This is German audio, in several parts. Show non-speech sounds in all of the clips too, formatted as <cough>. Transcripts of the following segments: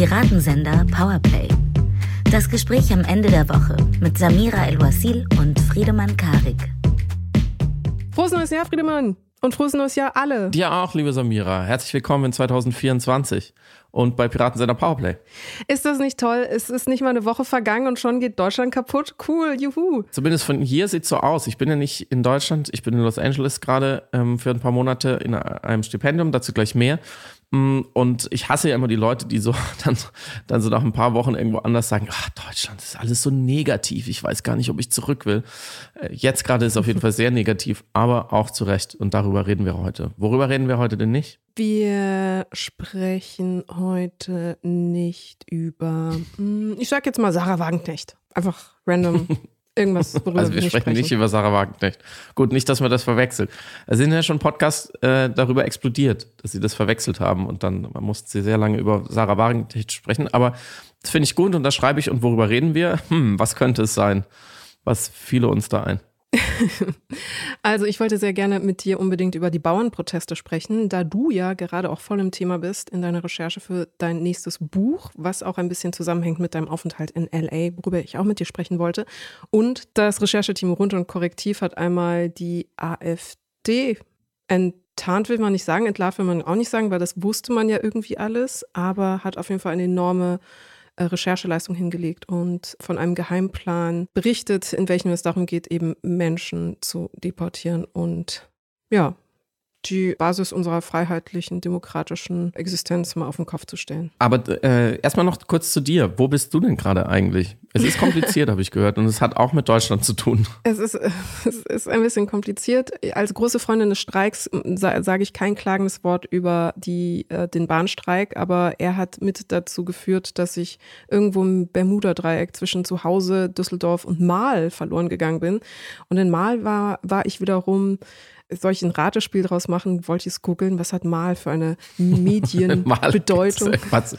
Piratensender Powerplay. Das Gespräch am Ende der Woche mit Samira El-Wasil und Friedemann Karik. Frohes neues Jahr, Friedemann! Und frohes neues Jahr alle! Dir auch, liebe Samira. Herzlich willkommen in 2024 und bei Piratensender Powerplay. Ist das nicht toll? Es ist nicht mal eine Woche vergangen und schon geht Deutschland kaputt. Cool, juhu. Zumindest von hier sieht es so aus. Ich bin ja nicht in Deutschland, ich bin in Los Angeles gerade ähm, für ein paar Monate in einem Stipendium, dazu gleich mehr. Mm, und ich hasse ja immer die Leute, die so <laughs> dann, dann so nach ein paar Wochen irgendwo anders sagen, ach, Deutschland ist alles so negativ, ich weiß gar nicht, ob ich zurück will. Äh, jetzt gerade ist es auf jeden Fall sehr negativ, aber auch zu Recht. Und darüber reden wir heute. Worüber reden wir heute denn nicht? Wir sprechen heute nicht über, mm, ich sag jetzt mal Sarah Wagenknecht. Einfach random. <laughs> Irgendwas, <laughs> worüber also wir, sprechen, sprechen, nicht über Sarah Wagenknecht. Gut, nicht, dass man das verwechselt. Es sind ja schon Podcasts äh, darüber explodiert, dass sie das verwechselt haben und dann man musste sie sehr lange über Sarah Wagenknecht sprechen. Aber das finde ich gut und das schreibe ich. Und worüber reden wir? Hm, was könnte es sein? Was fiele uns da ein? <laughs> also ich wollte sehr gerne mit dir unbedingt über die Bauernproteste sprechen, da du ja gerade auch voll im Thema bist in deiner Recherche für dein nächstes Buch, was auch ein bisschen zusammenhängt mit deinem Aufenthalt in LA, worüber ich auch mit dir sprechen wollte. Und das Rechercheteam Rund und Korrektiv hat einmal die AfD enttarnt, will man nicht sagen, entlarvt will man auch nicht sagen, weil das wusste man ja irgendwie alles, aber hat auf jeden Fall eine enorme Rechercheleistung hingelegt und von einem Geheimplan berichtet, in welchem es darum geht, eben Menschen zu deportieren und ja, die Basis unserer freiheitlichen, demokratischen Existenz mal auf den Kopf zu stellen. Aber äh, erstmal noch kurz zu dir. Wo bist du denn gerade eigentlich? Es ist kompliziert, <laughs> habe ich gehört, und es hat auch mit Deutschland zu tun. Es ist, <laughs> es ist ein bisschen kompliziert. Als große Freundin des Streiks sage ich kein klagendes Wort über die, äh, den Bahnstreik, aber er hat mit dazu geführt, dass ich irgendwo im Bermuda-Dreieck zwischen Zuhause, Düsseldorf und Mahl verloren gegangen bin. Und in Mahl war, war ich wiederum soll ich ein Ratespiel draus machen? Wollte ich es googeln? Was hat Mal für eine <laughs> Medienbedeutung? das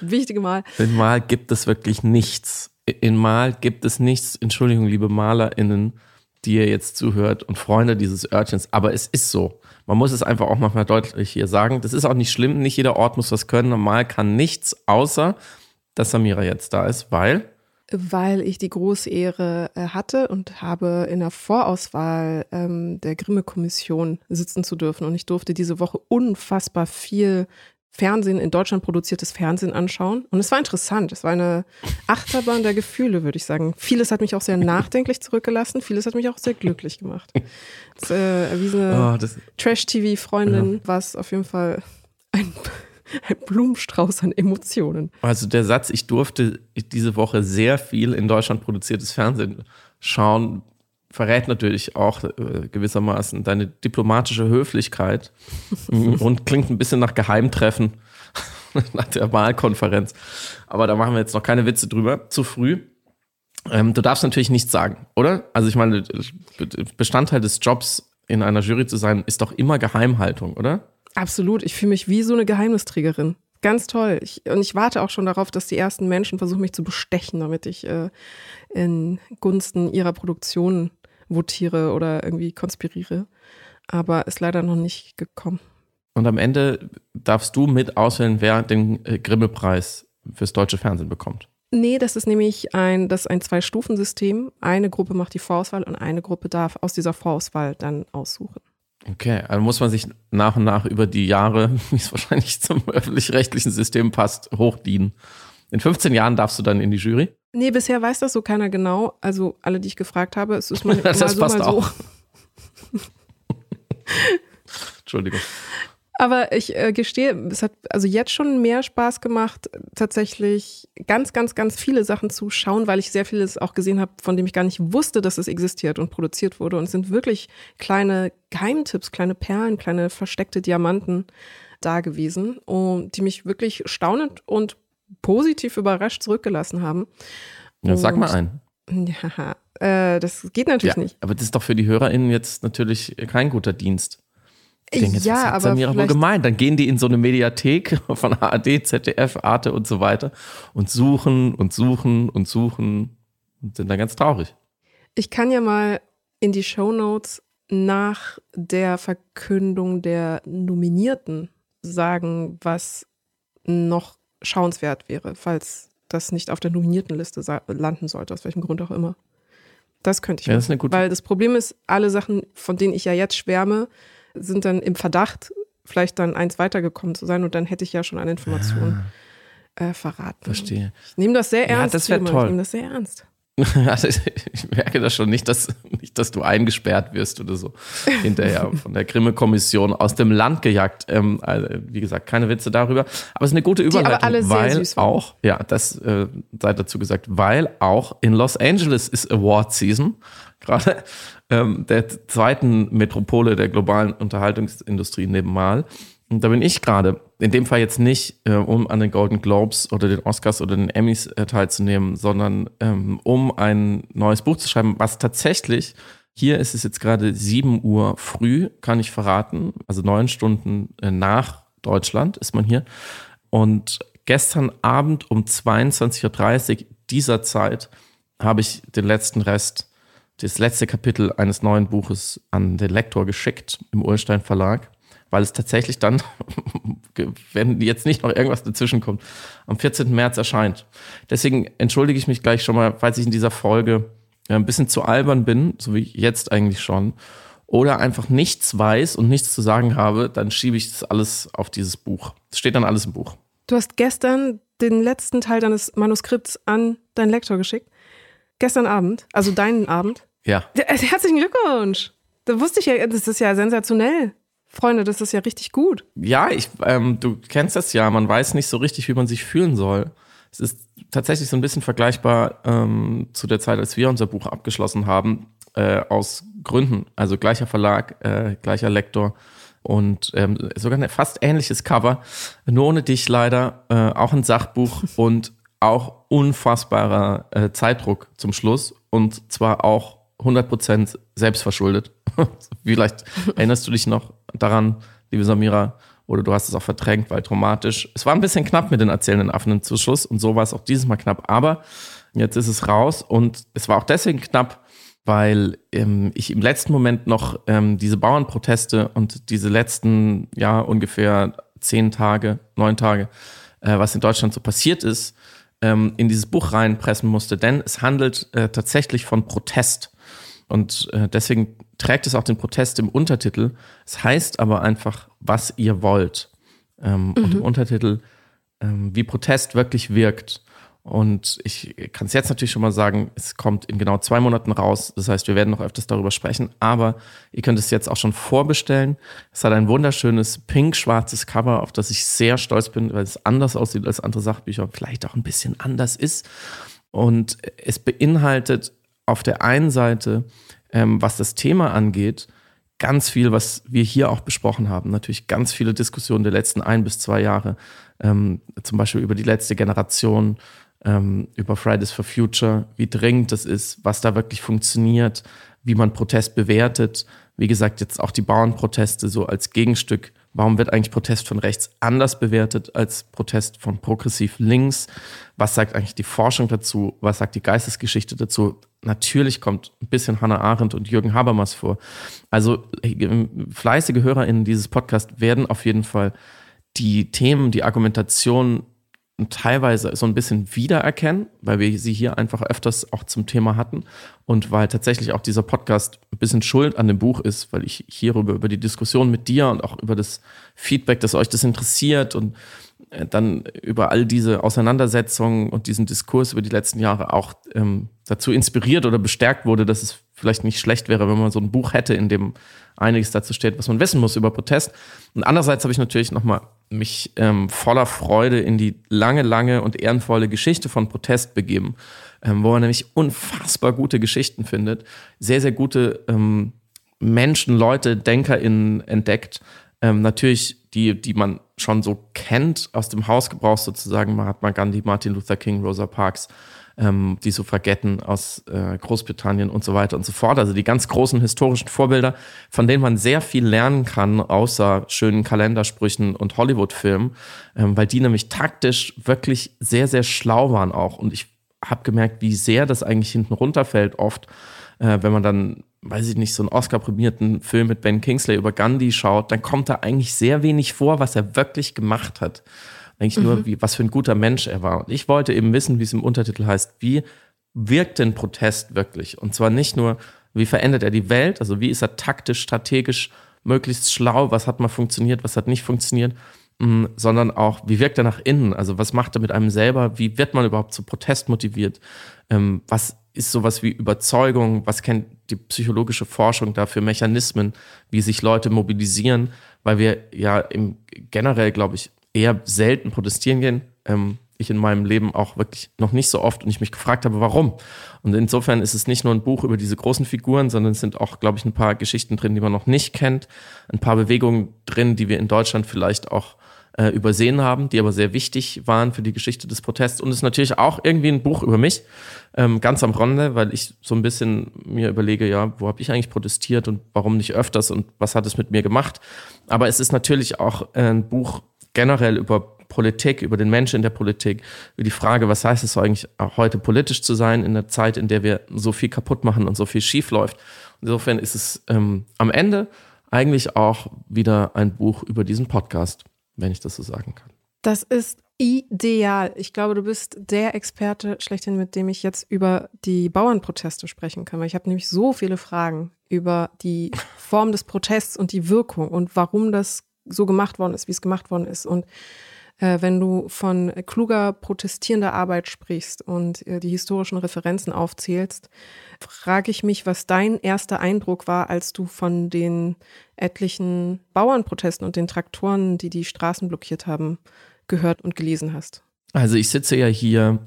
wichtige Mal. In Mal gibt es wirklich nichts. In Mal gibt es nichts. Entschuldigung, liebe MalerInnen, die ihr jetzt zuhört und Freunde dieses Örtchens. Aber es ist so. Man muss es einfach auch manchmal deutlich hier sagen. Das ist auch nicht schlimm. Nicht jeder Ort muss was können. Mal kann nichts, außer dass Samira jetzt da ist, weil weil ich die große Ehre äh, hatte und habe in der Vorauswahl ähm, der Grimme-Kommission sitzen zu dürfen. Und ich durfte diese Woche unfassbar viel Fernsehen, in Deutschland produziertes Fernsehen anschauen. Und es war interessant. Es war eine Achterbahn der Gefühle, würde ich sagen. Vieles hat mich auch sehr nachdenklich zurückgelassen, vieles hat mich auch sehr glücklich gemacht. Als äh, erwiesene oh, Trash-TV-Freundin ja. war es auf jeden Fall ein ein Blumenstrauß an Emotionen. Also der Satz, ich durfte diese Woche sehr viel in Deutschland produziertes Fernsehen schauen, verrät natürlich auch äh, gewissermaßen deine diplomatische Höflichkeit <laughs> und klingt ein bisschen nach Geheimtreffen <laughs> nach der Wahlkonferenz. Aber da machen wir jetzt noch keine Witze drüber. Zu früh. Ähm, du darfst natürlich nichts sagen, oder? Also ich meine, Bestandteil des Jobs in einer Jury zu sein, ist doch immer Geheimhaltung, oder? Absolut. Ich fühle mich wie so eine Geheimnisträgerin. Ganz toll. Ich, und ich warte auch schon darauf, dass die ersten Menschen versuchen, mich zu bestechen, damit ich äh, in Gunsten ihrer Produktion votiere oder irgendwie konspiriere. Aber ist leider noch nicht gekommen. Und am Ende darfst du mit auswählen, wer den äh, Grimme-Preis fürs deutsche Fernsehen bekommt. Nee, das ist nämlich ein, das ein Zwei-Stufen-System. Eine Gruppe macht die Vorauswahl und eine Gruppe darf aus dieser Vorauswahl dann aussuchen. Okay, also muss man sich nach und nach über die Jahre, <laughs> wie es wahrscheinlich zum öffentlich-rechtlichen System passt, hochdienen. In 15 Jahren darfst du dann in die Jury? Nee, bisher weiß das so keiner genau. Also alle, die ich gefragt habe, es ist mal, <laughs> das mal so, passt mal so. Auch. <laughs> Entschuldigung. Aber ich äh, gestehe, es hat also jetzt schon mehr Spaß gemacht, tatsächlich ganz, ganz, ganz viele Sachen zu schauen, weil ich sehr vieles auch gesehen habe, von dem ich gar nicht wusste, dass es existiert und produziert wurde. Und es sind wirklich kleine Geheimtipps, kleine Perlen, kleine versteckte Diamanten da gewesen, und die mich wirklich staunend und positiv überrascht zurückgelassen haben. Ja, sag mal einen. <laughs> Ja, äh, das geht natürlich ja, nicht. Aber das ist doch für die HörerInnen jetzt natürlich kein guter Dienst. Ich denke, jetzt, ja, was hat aber Samira wohl gemeint? Dann gehen die in so eine Mediathek <laughs> von ARD, ZDF, Arte und so weiter und suchen und suchen und suchen und sind dann ganz traurig. Ich kann ja mal in die Show Notes nach der Verkündung der Nominierten sagen, was noch schauenswert wäre, falls das nicht auf der nominierten Liste landen sollte, aus welchem Grund auch immer. Das könnte ich ja, das ist eine gute Weil das Problem ist, alle Sachen, von denen ich ja jetzt schwärme, sind dann im Verdacht, vielleicht dann eins weitergekommen zu sein und dann hätte ich ja schon eine Information äh, verraten. Verstehe. Ich nehme das sehr ernst. Ja, das wäre toll. Ich nehme das sehr ernst. Ich merke das schon nicht, dass, nicht, dass du eingesperrt wirst oder so. <laughs> Hinterher von der Grimme-Kommission aus dem Land gejagt. Ähm, also, wie gesagt, keine Witze darüber. Aber es ist eine gute Überleitung, Die aber alle weil sehr süß auch, ja, das äh, sei dazu gesagt, weil auch in Los Angeles ist Award Season. Gerade ähm, der zweiten Metropole der globalen Unterhaltungsindustrie neben Mal. Und da bin ich gerade, in dem Fall jetzt nicht, äh, um an den Golden Globes oder den Oscars oder den Emmys äh, teilzunehmen, sondern ähm, um ein neues Buch zu schreiben, was tatsächlich, hier ist es jetzt gerade 7 Uhr früh, kann ich verraten, also neun Stunden äh, nach Deutschland ist man hier. Und gestern Abend um 22.30 Uhr dieser Zeit habe ich den letzten Rest, das letzte Kapitel eines neuen Buches an den Lektor geschickt im Urstein Verlag weil es tatsächlich dann, <laughs> wenn jetzt nicht noch irgendwas dazwischen kommt, am 14. März erscheint. Deswegen entschuldige ich mich gleich schon mal, falls ich in dieser Folge ein bisschen zu albern bin, so wie jetzt eigentlich schon, oder einfach nichts weiß und nichts zu sagen habe, dann schiebe ich das alles auf dieses Buch. Es steht dann alles im Buch. Du hast gestern den letzten Teil deines Manuskripts an deinen Lektor geschickt. Gestern Abend, also deinen Abend. Ja. Herzlichen Glückwunsch. Da wusste ich ja, das ist ja sensationell. Freunde, das ist ja richtig gut. Ja, ich, ähm, du kennst das ja, man weiß nicht so richtig, wie man sich fühlen soll. Es ist tatsächlich so ein bisschen vergleichbar ähm, zu der Zeit, als wir unser Buch abgeschlossen haben, äh, aus Gründen. Also gleicher Verlag, äh, gleicher Lektor und ähm, sogar ein fast ähnliches Cover. Nur ohne dich leider, äh, auch ein Sachbuch <laughs> und auch unfassbarer äh, Zeitdruck zum Schluss und zwar auch 100% selbstverschuldet. <laughs> Vielleicht erinnerst du dich noch daran, liebe Samira, oder du hast es auch verdrängt, weil traumatisch. Es war ein bisschen knapp mit den erzählenden Affen zum Schluss und so war es auch dieses Mal knapp. Aber jetzt ist es raus und es war auch deswegen knapp, weil ähm, ich im letzten Moment noch ähm, diese Bauernproteste und diese letzten, ja, ungefähr zehn Tage, neun Tage, äh, was in Deutschland so passiert ist, ähm, in dieses Buch reinpressen musste. Denn es handelt äh, tatsächlich von Protest. Und äh, deswegen trägt es auch den Protest im Untertitel. Es heißt aber einfach, was ihr wollt. Ähm, mhm. Und im Untertitel, ähm, wie Protest wirklich wirkt. Und ich kann es jetzt natürlich schon mal sagen, es kommt in genau zwei Monaten raus. Das heißt, wir werden noch öfters darüber sprechen. Aber ihr könnt es jetzt auch schon vorbestellen. Es hat ein wunderschönes pink-schwarzes Cover, auf das ich sehr stolz bin, weil es anders aussieht als andere Sachbücher, vielleicht auch ein bisschen anders ist. Und es beinhaltet auf der einen Seite, ähm, was das Thema angeht, ganz viel, was wir hier auch besprochen haben. Natürlich ganz viele Diskussionen der letzten ein bis zwei Jahre, ähm, zum Beispiel über die letzte Generation, ähm, über Fridays for Future, wie dringend das ist, was da wirklich funktioniert, wie man Protest bewertet. Wie gesagt, jetzt auch die Bauernproteste so als Gegenstück. Warum wird eigentlich Protest von rechts anders bewertet als Protest von progressiv links? Was sagt eigentlich die Forschung dazu? Was sagt die Geistesgeschichte dazu? natürlich kommt ein bisschen Hannah Arendt und Jürgen Habermas vor. Also fleißige HörerInnen dieses Podcasts werden auf jeden Fall die Themen, die Argumentation teilweise so ein bisschen wiedererkennen, weil wir sie hier einfach öfters auch zum Thema hatten. Und weil tatsächlich auch dieser Podcast ein bisschen schuld an dem Buch ist, weil ich hierüber über die Diskussion mit dir und auch über das Feedback, dass euch das interessiert und dann über all diese Auseinandersetzungen und diesen Diskurs über die letzten Jahre auch ähm, dazu inspiriert oder bestärkt wurde, dass es vielleicht nicht schlecht wäre, wenn man so ein Buch hätte, in dem einiges dazu steht, was man wissen muss über Protest. Und andererseits habe ich natürlich nochmal mich ähm, voller Freude in die lange, lange und ehrenvolle Geschichte von Protest begeben, ähm, wo man nämlich unfassbar gute Geschichten findet, sehr, sehr gute ähm, Menschen, Leute, DenkerInnen entdeckt. Ähm, natürlich die, die man schon so kennt aus dem Hausgebrauch sozusagen, Mahatma Gandhi, Martin Luther King, Rosa Parks, ähm, die Suffragetten aus äh, Großbritannien und so weiter und so fort. Also die ganz großen historischen Vorbilder, von denen man sehr viel lernen kann, außer schönen Kalendersprüchen und Hollywood-Filmen, ähm, weil die nämlich taktisch wirklich sehr, sehr schlau waren auch. Und ich habe gemerkt, wie sehr das eigentlich hinten runterfällt oft, äh, wenn man dann weiß ich nicht, so einen Oscar-prämierten Film mit Ben Kingsley über Gandhi schaut, dann kommt da eigentlich sehr wenig vor, was er wirklich gemacht hat. eigentlich mhm. nur, wie, was für ein guter Mensch er war. Und ich wollte eben wissen, wie es im Untertitel heißt, wie wirkt denn Protest wirklich? Und zwar nicht nur, wie verändert er die Welt, also wie ist er taktisch, strategisch möglichst schlau, was hat mal funktioniert, was hat nicht funktioniert, mm, sondern auch, wie wirkt er nach innen, also was macht er mit einem selber, wie wird man überhaupt zu Protest motiviert, ähm, was ist sowas wie Überzeugung, was kennt die psychologische Forschung da für Mechanismen, wie sich Leute mobilisieren, weil wir ja im generell, glaube ich, eher selten protestieren gehen. Ähm, ich in meinem Leben auch wirklich noch nicht so oft und ich mich gefragt habe, warum. Und insofern ist es nicht nur ein Buch über diese großen Figuren, sondern es sind auch, glaube ich, ein paar Geschichten drin, die man noch nicht kennt, ein paar Bewegungen drin, die wir in Deutschland vielleicht auch äh, übersehen haben, die aber sehr wichtig waren für die Geschichte des Protests. Und es ist natürlich auch irgendwie ein Buch über mich, ähm, ganz am Rande, weil ich so ein bisschen mir überlege, ja, wo habe ich eigentlich protestiert und warum nicht öfters und was hat es mit mir gemacht. Aber es ist natürlich auch äh, ein Buch generell über Politik, über den Menschen in der Politik, über die Frage, was heißt es eigentlich auch heute politisch zu sein in der Zeit, in der wir so viel kaputt machen und so viel schief läuft. Insofern ist es ähm, am Ende eigentlich auch wieder ein Buch über diesen Podcast, wenn ich das so sagen kann. Das ist ideal. Ich glaube, du bist der Experte schlechthin, mit dem ich jetzt über die Bauernproteste sprechen kann. Weil ich habe nämlich so viele Fragen über die Form des Protests und die Wirkung und warum das so gemacht worden ist, wie es gemacht worden ist. Und äh, wenn du von kluger protestierender Arbeit sprichst und äh, die historischen Referenzen aufzählst, frage ich mich, was dein erster Eindruck war, als du von den etlichen Bauernprotesten und den Traktoren, die die Straßen blockiert haben, gehört und gelesen hast. Also ich sitze ja hier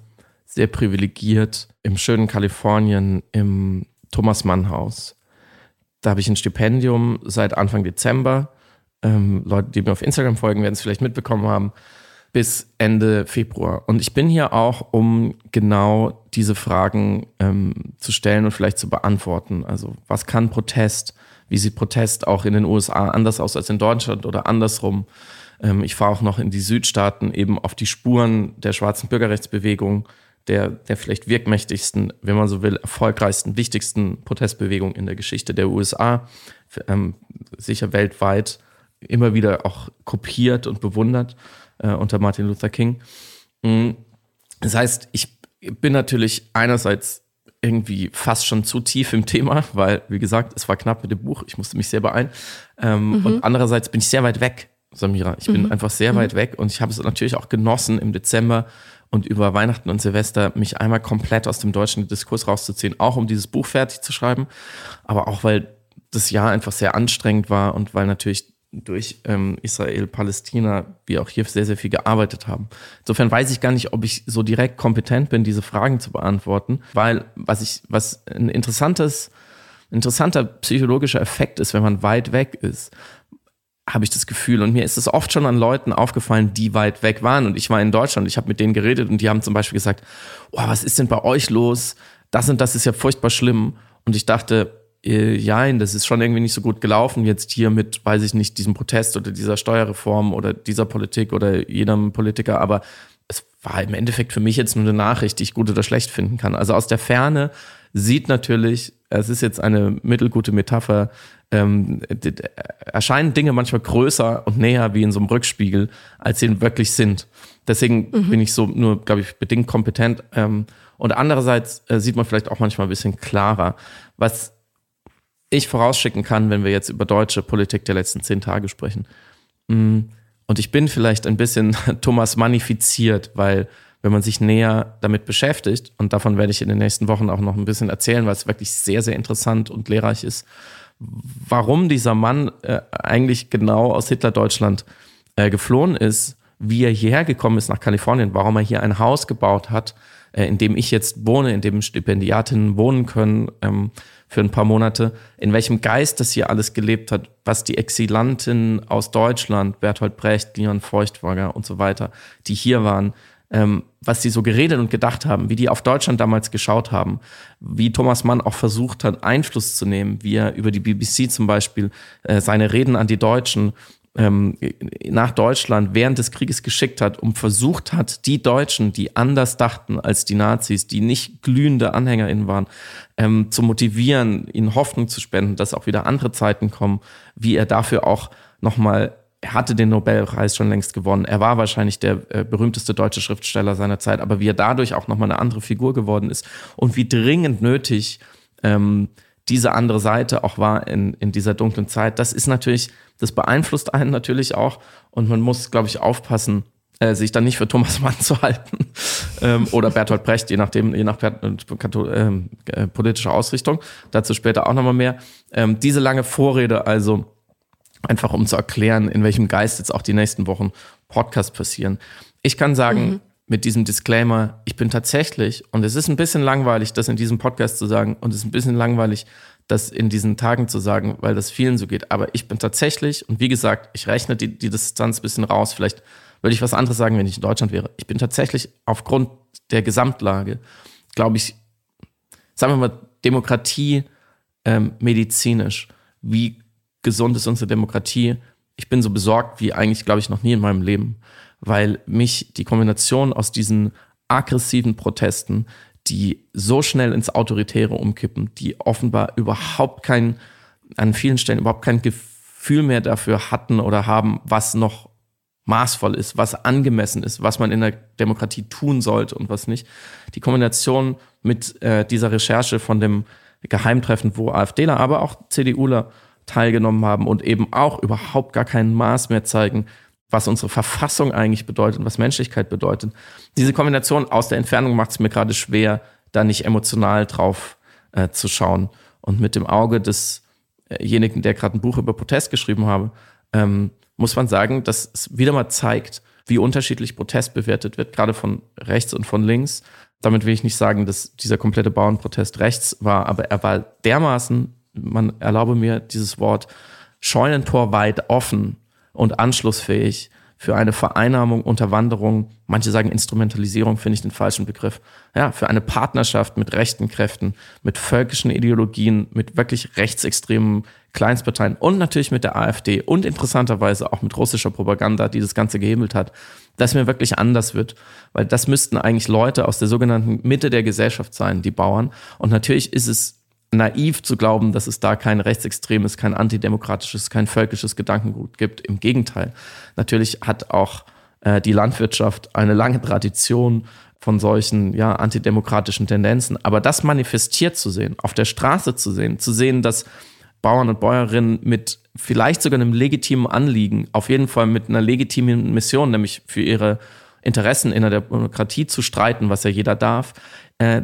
sehr privilegiert im schönen Kalifornien im Thomas Mann Haus. Da habe ich ein Stipendium seit Anfang Dezember. Ähm, Leute, die mir auf Instagram folgen, werden es vielleicht mitbekommen haben bis Ende Februar. Und ich bin hier auch, um genau diese Fragen ähm, zu stellen und vielleicht zu beantworten. Also was kann Protest? Wie sieht Protest auch in den USA anders aus als in Deutschland oder andersrum? Ähm, ich fahre auch noch in die Südstaaten eben auf die Spuren der schwarzen Bürgerrechtsbewegung, der, der vielleicht wirkmächtigsten, wenn man so will, erfolgreichsten, wichtigsten Protestbewegung in der Geschichte der USA, ähm, sicher weltweit immer wieder auch kopiert und bewundert äh, unter Martin Luther King. Mm. Das heißt, ich bin natürlich einerseits irgendwie fast schon zu tief im Thema, weil, wie gesagt, es war knapp mit dem Buch, ich musste mich sehr beeilen. Ähm, mhm. Und andererseits bin ich sehr weit weg, Samira. Ich bin mhm. einfach sehr mhm. weit weg und ich habe es natürlich auch genossen, im Dezember und über Weihnachten und Silvester mich einmal komplett aus dem deutschen Diskurs rauszuziehen, auch um dieses Buch fertig zu schreiben, aber auch weil das Jahr einfach sehr anstrengend war und weil natürlich durch ähm, Israel, Palästina, wir auch hier sehr, sehr viel gearbeitet haben. Insofern weiß ich gar nicht, ob ich so direkt kompetent bin, diese Fragen zu beantworten, weil was ich, was ein interessantes, interessanter psychologischer Effekt ist, wenn man weit weg ist, habe ich das Gefühl. Und mir ist es oft schon an Leuten aufgefallen, die weit weg waren. Und ich war in Deutschland, ich habe mit denen geredet und die haben zum Beispiel gesagt, oh, was ist denn bei euch los? Das und das ist ja furchtbar schlimm. Und ich dachte, äh, ja, das ist schon irgendwie nicht so gut gelaufen jetzt hier mit, weiß ich nicht, diesem Protest oder dieser Steuerreform oder dieser Politik oder jedem Politiker, aber es war im Endeffekt für mich jetzt nur eine Nachricht, die ich gut oder schlecht finden kann. Also aus der Ferne sieht natürlich, es ist jetzt eine mittelgute Metapher, ähm, erscheinen Dinge manchmal größer und näher wie in so einem Rückspiegel, als sie wirklich sind. Deswegen mhm. bin ich so nur, glaube ich, bedingt kompetent. Ähm, und andererseits äh, sieht man vielleicht auch manchmal ein bisschen klarer. Was ich vorausschicken kann, wenn wir jetzt über deutsche Politik der letzten zehn Tage sprechen. Mm, und ich bin vielleicht ein bisschen <laughs> Thomas manifiziert, weil wenn man sich näher damit beschäftigt, und davon werde ich in den nächsten Wochen auch noch ein bisschen erzählen, weil es wirklich sehr, sehr interessant und lehrreich ist, warum dieser Mann äh, eigentlich genau aus Hitler-Deutschland äh, geflohen ist, wie er hierher gekommen ist nach Kalifornien, warum er hier ein Haus gebaut hat, äh, in dem ich jetzt wohne, in dem Stipendiatinnen wohnen können, ähm, für ein paar Monate, in welchem Geist das hier alles gelebt hat, was die Exilanten aus Deutschland, Bertolt Brecht, Leon Feuchtwanger und so weiter, die hier waren, ähm, was die so geredet und gedacht haben, wie die auf Deutschland damals geschaut haben, wie Thomas Mann auch versucht hat, Einfluss zu nehmen, wie er über die BBC zum Beispiel äh, seine Reden an die Deutschen ähm, nach Deutschland während des Krieges geschickt hat und versucht hat, die Deutschen, die anders dachten als die Nazis, die nicht glühende AnhängerInnen waren, ähm, zu motivieren, ihnen Hoffnung zu spenden, dass auch wieder andere Zeiten kommen, wie er dafür auch nochmal er hatte den Nobelpreis schon längst gewonnen. Er war wahrscheinlich der äh, berühmteste deutsche Schriftsteller seiner Zeit, aber wie er dadurch auch nochmal eine andere Figur geworden ist und wie dringend nötig ähm, diese andere Seite auch war in, in dieser dunklen Zeit, das ist natürlich, das beeinflusst einen natürlich auch und man muss, glaube ich, aufpassen, äh, sich dann nicht für Thomas Mann zu halten <laughs> ähm, oder Bertolt Brecht, je nachdem, je nach ähm, äh, politischer Ausrichtung. Dazu später auch nochmal mehr. Ähm, diese lange Vorrede also einfach um zu erklären, in welchem Geist jetzt auch die nächsten Wochen Podcasts passieren. Ich kann sagen, mhm. Mit diesem Disclaimer, ich bin tatsächlich, und es ist ein bisschen langweilig, das in diesem Podcast zu sagen, und es ist ein bisschen langweilig, das in diesen Tagen zu sagen, weil das vielen so geht. Aber ich bin tatsächlich, und wie gesagt, ich rechne die, die Distanz ein bisschen raus, vielleicht würde ich was anderes sagen, wenn ich in Deutschland wäre. Ich bin tatsächlich aufgrund der Gesamtlage, glaube ich, sagen wir mal, Demokratie ähm, medizinisch, wie gesund ist unsere Demokratie. Ich bin so besorgt wie eigentlich, glaube ich, noch nie in meinem Leben, weil mich die Kombination aus diesen aggressiven Protesten, die so schnell ins Autoritäre umkippen, die offenbar überhaupt kein, an vielen Stellen überhaupt kein Gefühl mehr dafür hatten oder haben, was noch maßvoll ist, was angemessen ist, was man in der Demokratie tun sollte und was nicht. Die Kombination mit äh, dieser Recherche von dem Geheimtreffen, wo AfDler, aber auch CDUler teilgenommen haben und eben auch überhaupt gar kein Maß mehr zeigen, was unsere Verfassung eigentlich bedeutet und was Menschlichkeit bedeutet. Diese Kombination aus der Entfernung macht es mir gerade schwer, da nicht emotional drauf äh, zu schauen. Und mit dem Auge desjenigen, der gerade ein Buch über Protest geschrieben habe, ähm, muss man sagen, dass es wieder mal zeigt, wie unterschiedlich Protest bewertet wird, gerade von rechts und von links. Damit will ich nicht sagen, dass dieser komplette Bauernprotest rechts war, aber er war dermaßen man erlaube mir dieses Wort, Scheunentor weit offen und anschlussfähig für eine Vereinnahmung, Unterwanderung, manche sagen Instrumentalisierung, finde ich den falschen Begriff, ja, für eine Partnerschaft mit rechten Kräften, mit völkischen Ideologien, mit wirklich rechtsextremen Kleinstparteien und natürlich mit der AfD und interessanterweise auch mit russischer Propaganda, die das Ganze gehebelt hat, dass mir wirklich anders wird. Weil das müssten eigentlich Leute aus der sogenannten Mitte der Gesellschaft sein, die Bauern. Und natürlich ist es naiv zu glauben, dass es da kein rechtsextremes, kein antidemokratisches, kein völkisches Gedankengut gibt. Im Gegenteil. Natürlich hat auch äh, die Landwirtschaft eine lange Tradition von solchen ja, antidemokratischen Tendenzen. Aber das manifestiert zu sehen, auf der Straße zu sehen, zu sehen, dass Bauern und Bäuerinnen mit vielleicht sogar einem legitimen Anliegen, auf jeden Fall mit einer legitimen Mission, nämlich für ihre Interessen in der Demokratie zu streiten, was ja jeder darf, äh,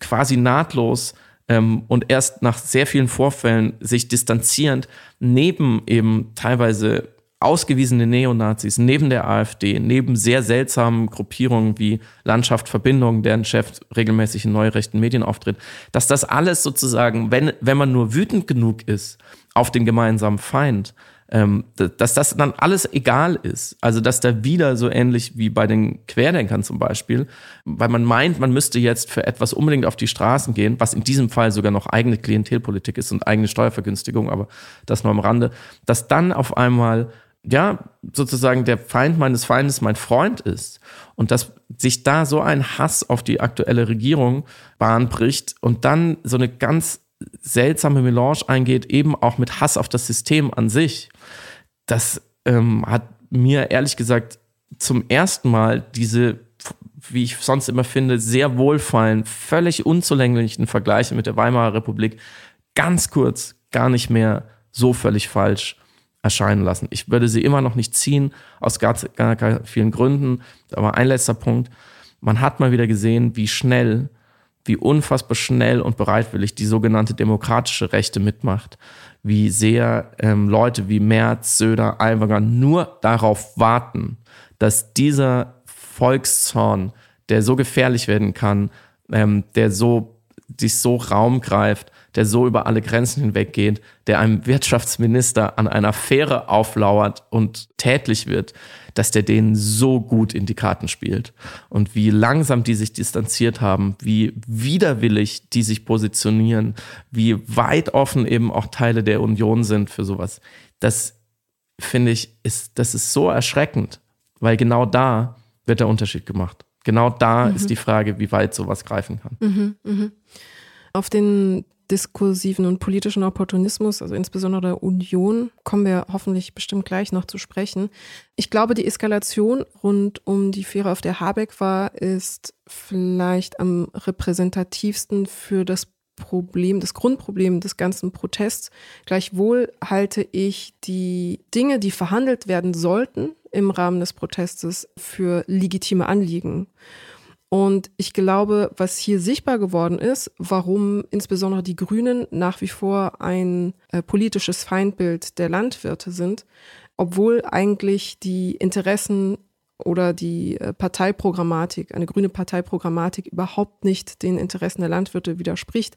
quasi nahtlos ähm, und erst nach sehr vielen Vorfällen sich distanzierend neben eben teilweise ausgewiesene Neonazis, neben der AfD, neben sehr seltsamen Gruppierungen wie Landschaft Verbindung, deren Chef regelmäßig in neurechten Medien auftritt, dass das alles sozusagen, wenn, wenn man nur wütend genug ist auf den gemeinsamen Feind, ähm, dass das dann alles egal ist. Also, dass da wieder so ähnlich wie bei den Querdenkern zum Beispiel, weil man meint, man müsste jetzt für etwas unbedingt auf die Straßen gehen, was in diesem Fall sogar noch eigene Klientelpolitik ist und eigene Steuervergünstigung, aber das nur am Rande, dass dann auf einmal ja, sozusagen der Feind meines Feindes mein Freund ist und dass sich da so ein Hass auf die aktuelle Regierung Bahn bricht und dann so eine ganz seltsame Melange eingeht, eben auch mit Hass auf das System an sich. Das ähm, hat mir ehrlich gesagt zum ersten Mal diese, wie ich sonst immer finde, sehr wohlfallen, völlig unzulänglichen Vergleiche mit der Weimarer Republik ganz kurz gar nicht mehr so völlig falsch erscheinen lassen. Ich würde sie immer noch nicht ziehen, aus ganz, ganz vielen Gründen. Aber ein letzter Punkt. Man hat mal wieder gesehen, wie schnell wie unfassbar schnell und bereitwillig die sogenannte demokratische Rechte mitmacht, wie sehr ähm, Leute wie Merz, Söder, Aiwanger nur darauf warten, dass dieser Volkszorn, der so gefährlich werden kann, ähm, der so sich so Raum greift, der so über alle Grenzen hinweggeht, der einem Wirtschaftsminister an einer Fähre auflauert und tätlich wird, dass der denen so gut in die Karten spielt. Und wie langsam die sich distanziert haben, wie widerwillig die sich positionieren, wie weit offen eben auch Teile der Union sind für sowas. Das finde ich, ist, das ist so erschreckend, weil genau da wird der Unterschied gemacht. Genau da mhm. ist die Frage, wie weit sowas greifen kann. Mhm, mh. Auf den diskursiven und politischen Opportunismus, also insbesondere der Union, kommen wir hoffentlich bestimmt gleich noch zu sprechen. Ich glaube, die Eskalation rund um die Fähre, auf der Habeck war, ist vielleicht am repräsentativsten für das Problem, das Grundproblem des ganzen Protests. Gleichwohl halte ich die Dinge, die verhandelt werden sollten im Rahmen des Protestes, für legitime Anliegen. Und ich glaube, was hier sichtbar geworden ist, warum insbesondere die Grünen nach wie vor ein äh, politisches Feindbild der Landwirte sind, obwohl eigentlich die Interessen oder die äh, Parteiprogrammatik, eine grüne Parteiprogrammatik überhaupt nicht den Interessen der Landwirte widerspricht,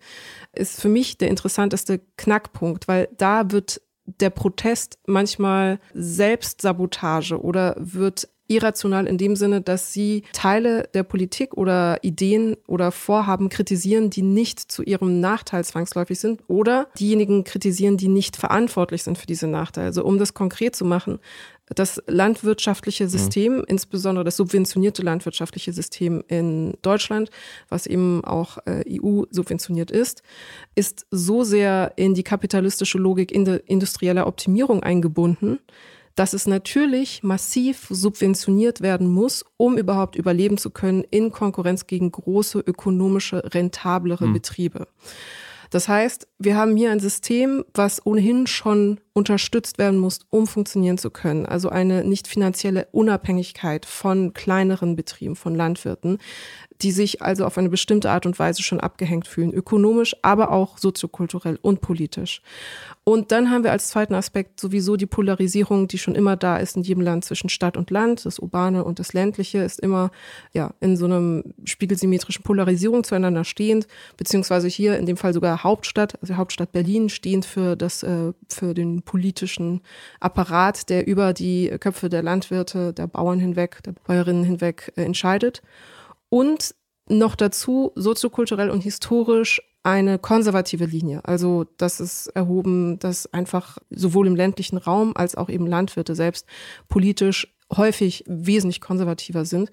ist für mich der interessanteste Knackpunkt, weil da wird der Protest manchmal Selbstsabotage oder wird irrational in dem Sinne, dass sie Teile der Politik oder Ideen oder Vorhaben kritisieren, die nicht zu ihrem Nachteil zwangsläufig sind oder diejenigen kritisieren, die nicht verantwortlich sind für diese Nachteile. Also um das konkret zu machen, das landwirtschaftliche mhm. System, mhm. insbesondere das subventionierte landwirtschaftliche System in Deutschland, was eben auch äh, EU subventioniert ist, ist so sehr in die kapitalistische Logik industrieller Optimierung eingebunden, dass es natürlich massiv subventioniert werden muss, um überhaupt überleben zu können in Konkurrenz gegen große ökonomische, rentablere hm. Betriebe. Das heißt, wir haben hier ein System, was ohnehin schon unterstützt werden muss, um funktionieren zu können. Also eine nicht finanzielle Unabhängigkeit von kleineren Betrieben, von Landwirten, die sich also auf eine bestimmte Art und Weise schon abgehängt fühlen, ökonomisch, aber auch soziokulturell und politisch. Und dann haben wir als zweiten Aspekt sowieso die Polarisierung, die schon immer da ist in jedem Land zwischen Stadt und Land. Das Urbane und das Ländliche ist immer ja in so einem spiegelsymmetrischen Polarisierung zueinander stehend, beziehungsweise hier in dem Fall sogar Hauptstadt, also Hauptstadt Berlin, stehend für das äh, für den politischen Apparat, der über die Köpfe der Landwirte, der Bauern hinweg, der Bäuerinnen hinweg äh, entscheidet und noch dazu soziokulturell und historisch eine konservative Linie. Also das ist erhoben, dass einfach sowohl im ländlichen Raum als auch eben Landwirte selbst politisch häufig wesentlich konservativer sind.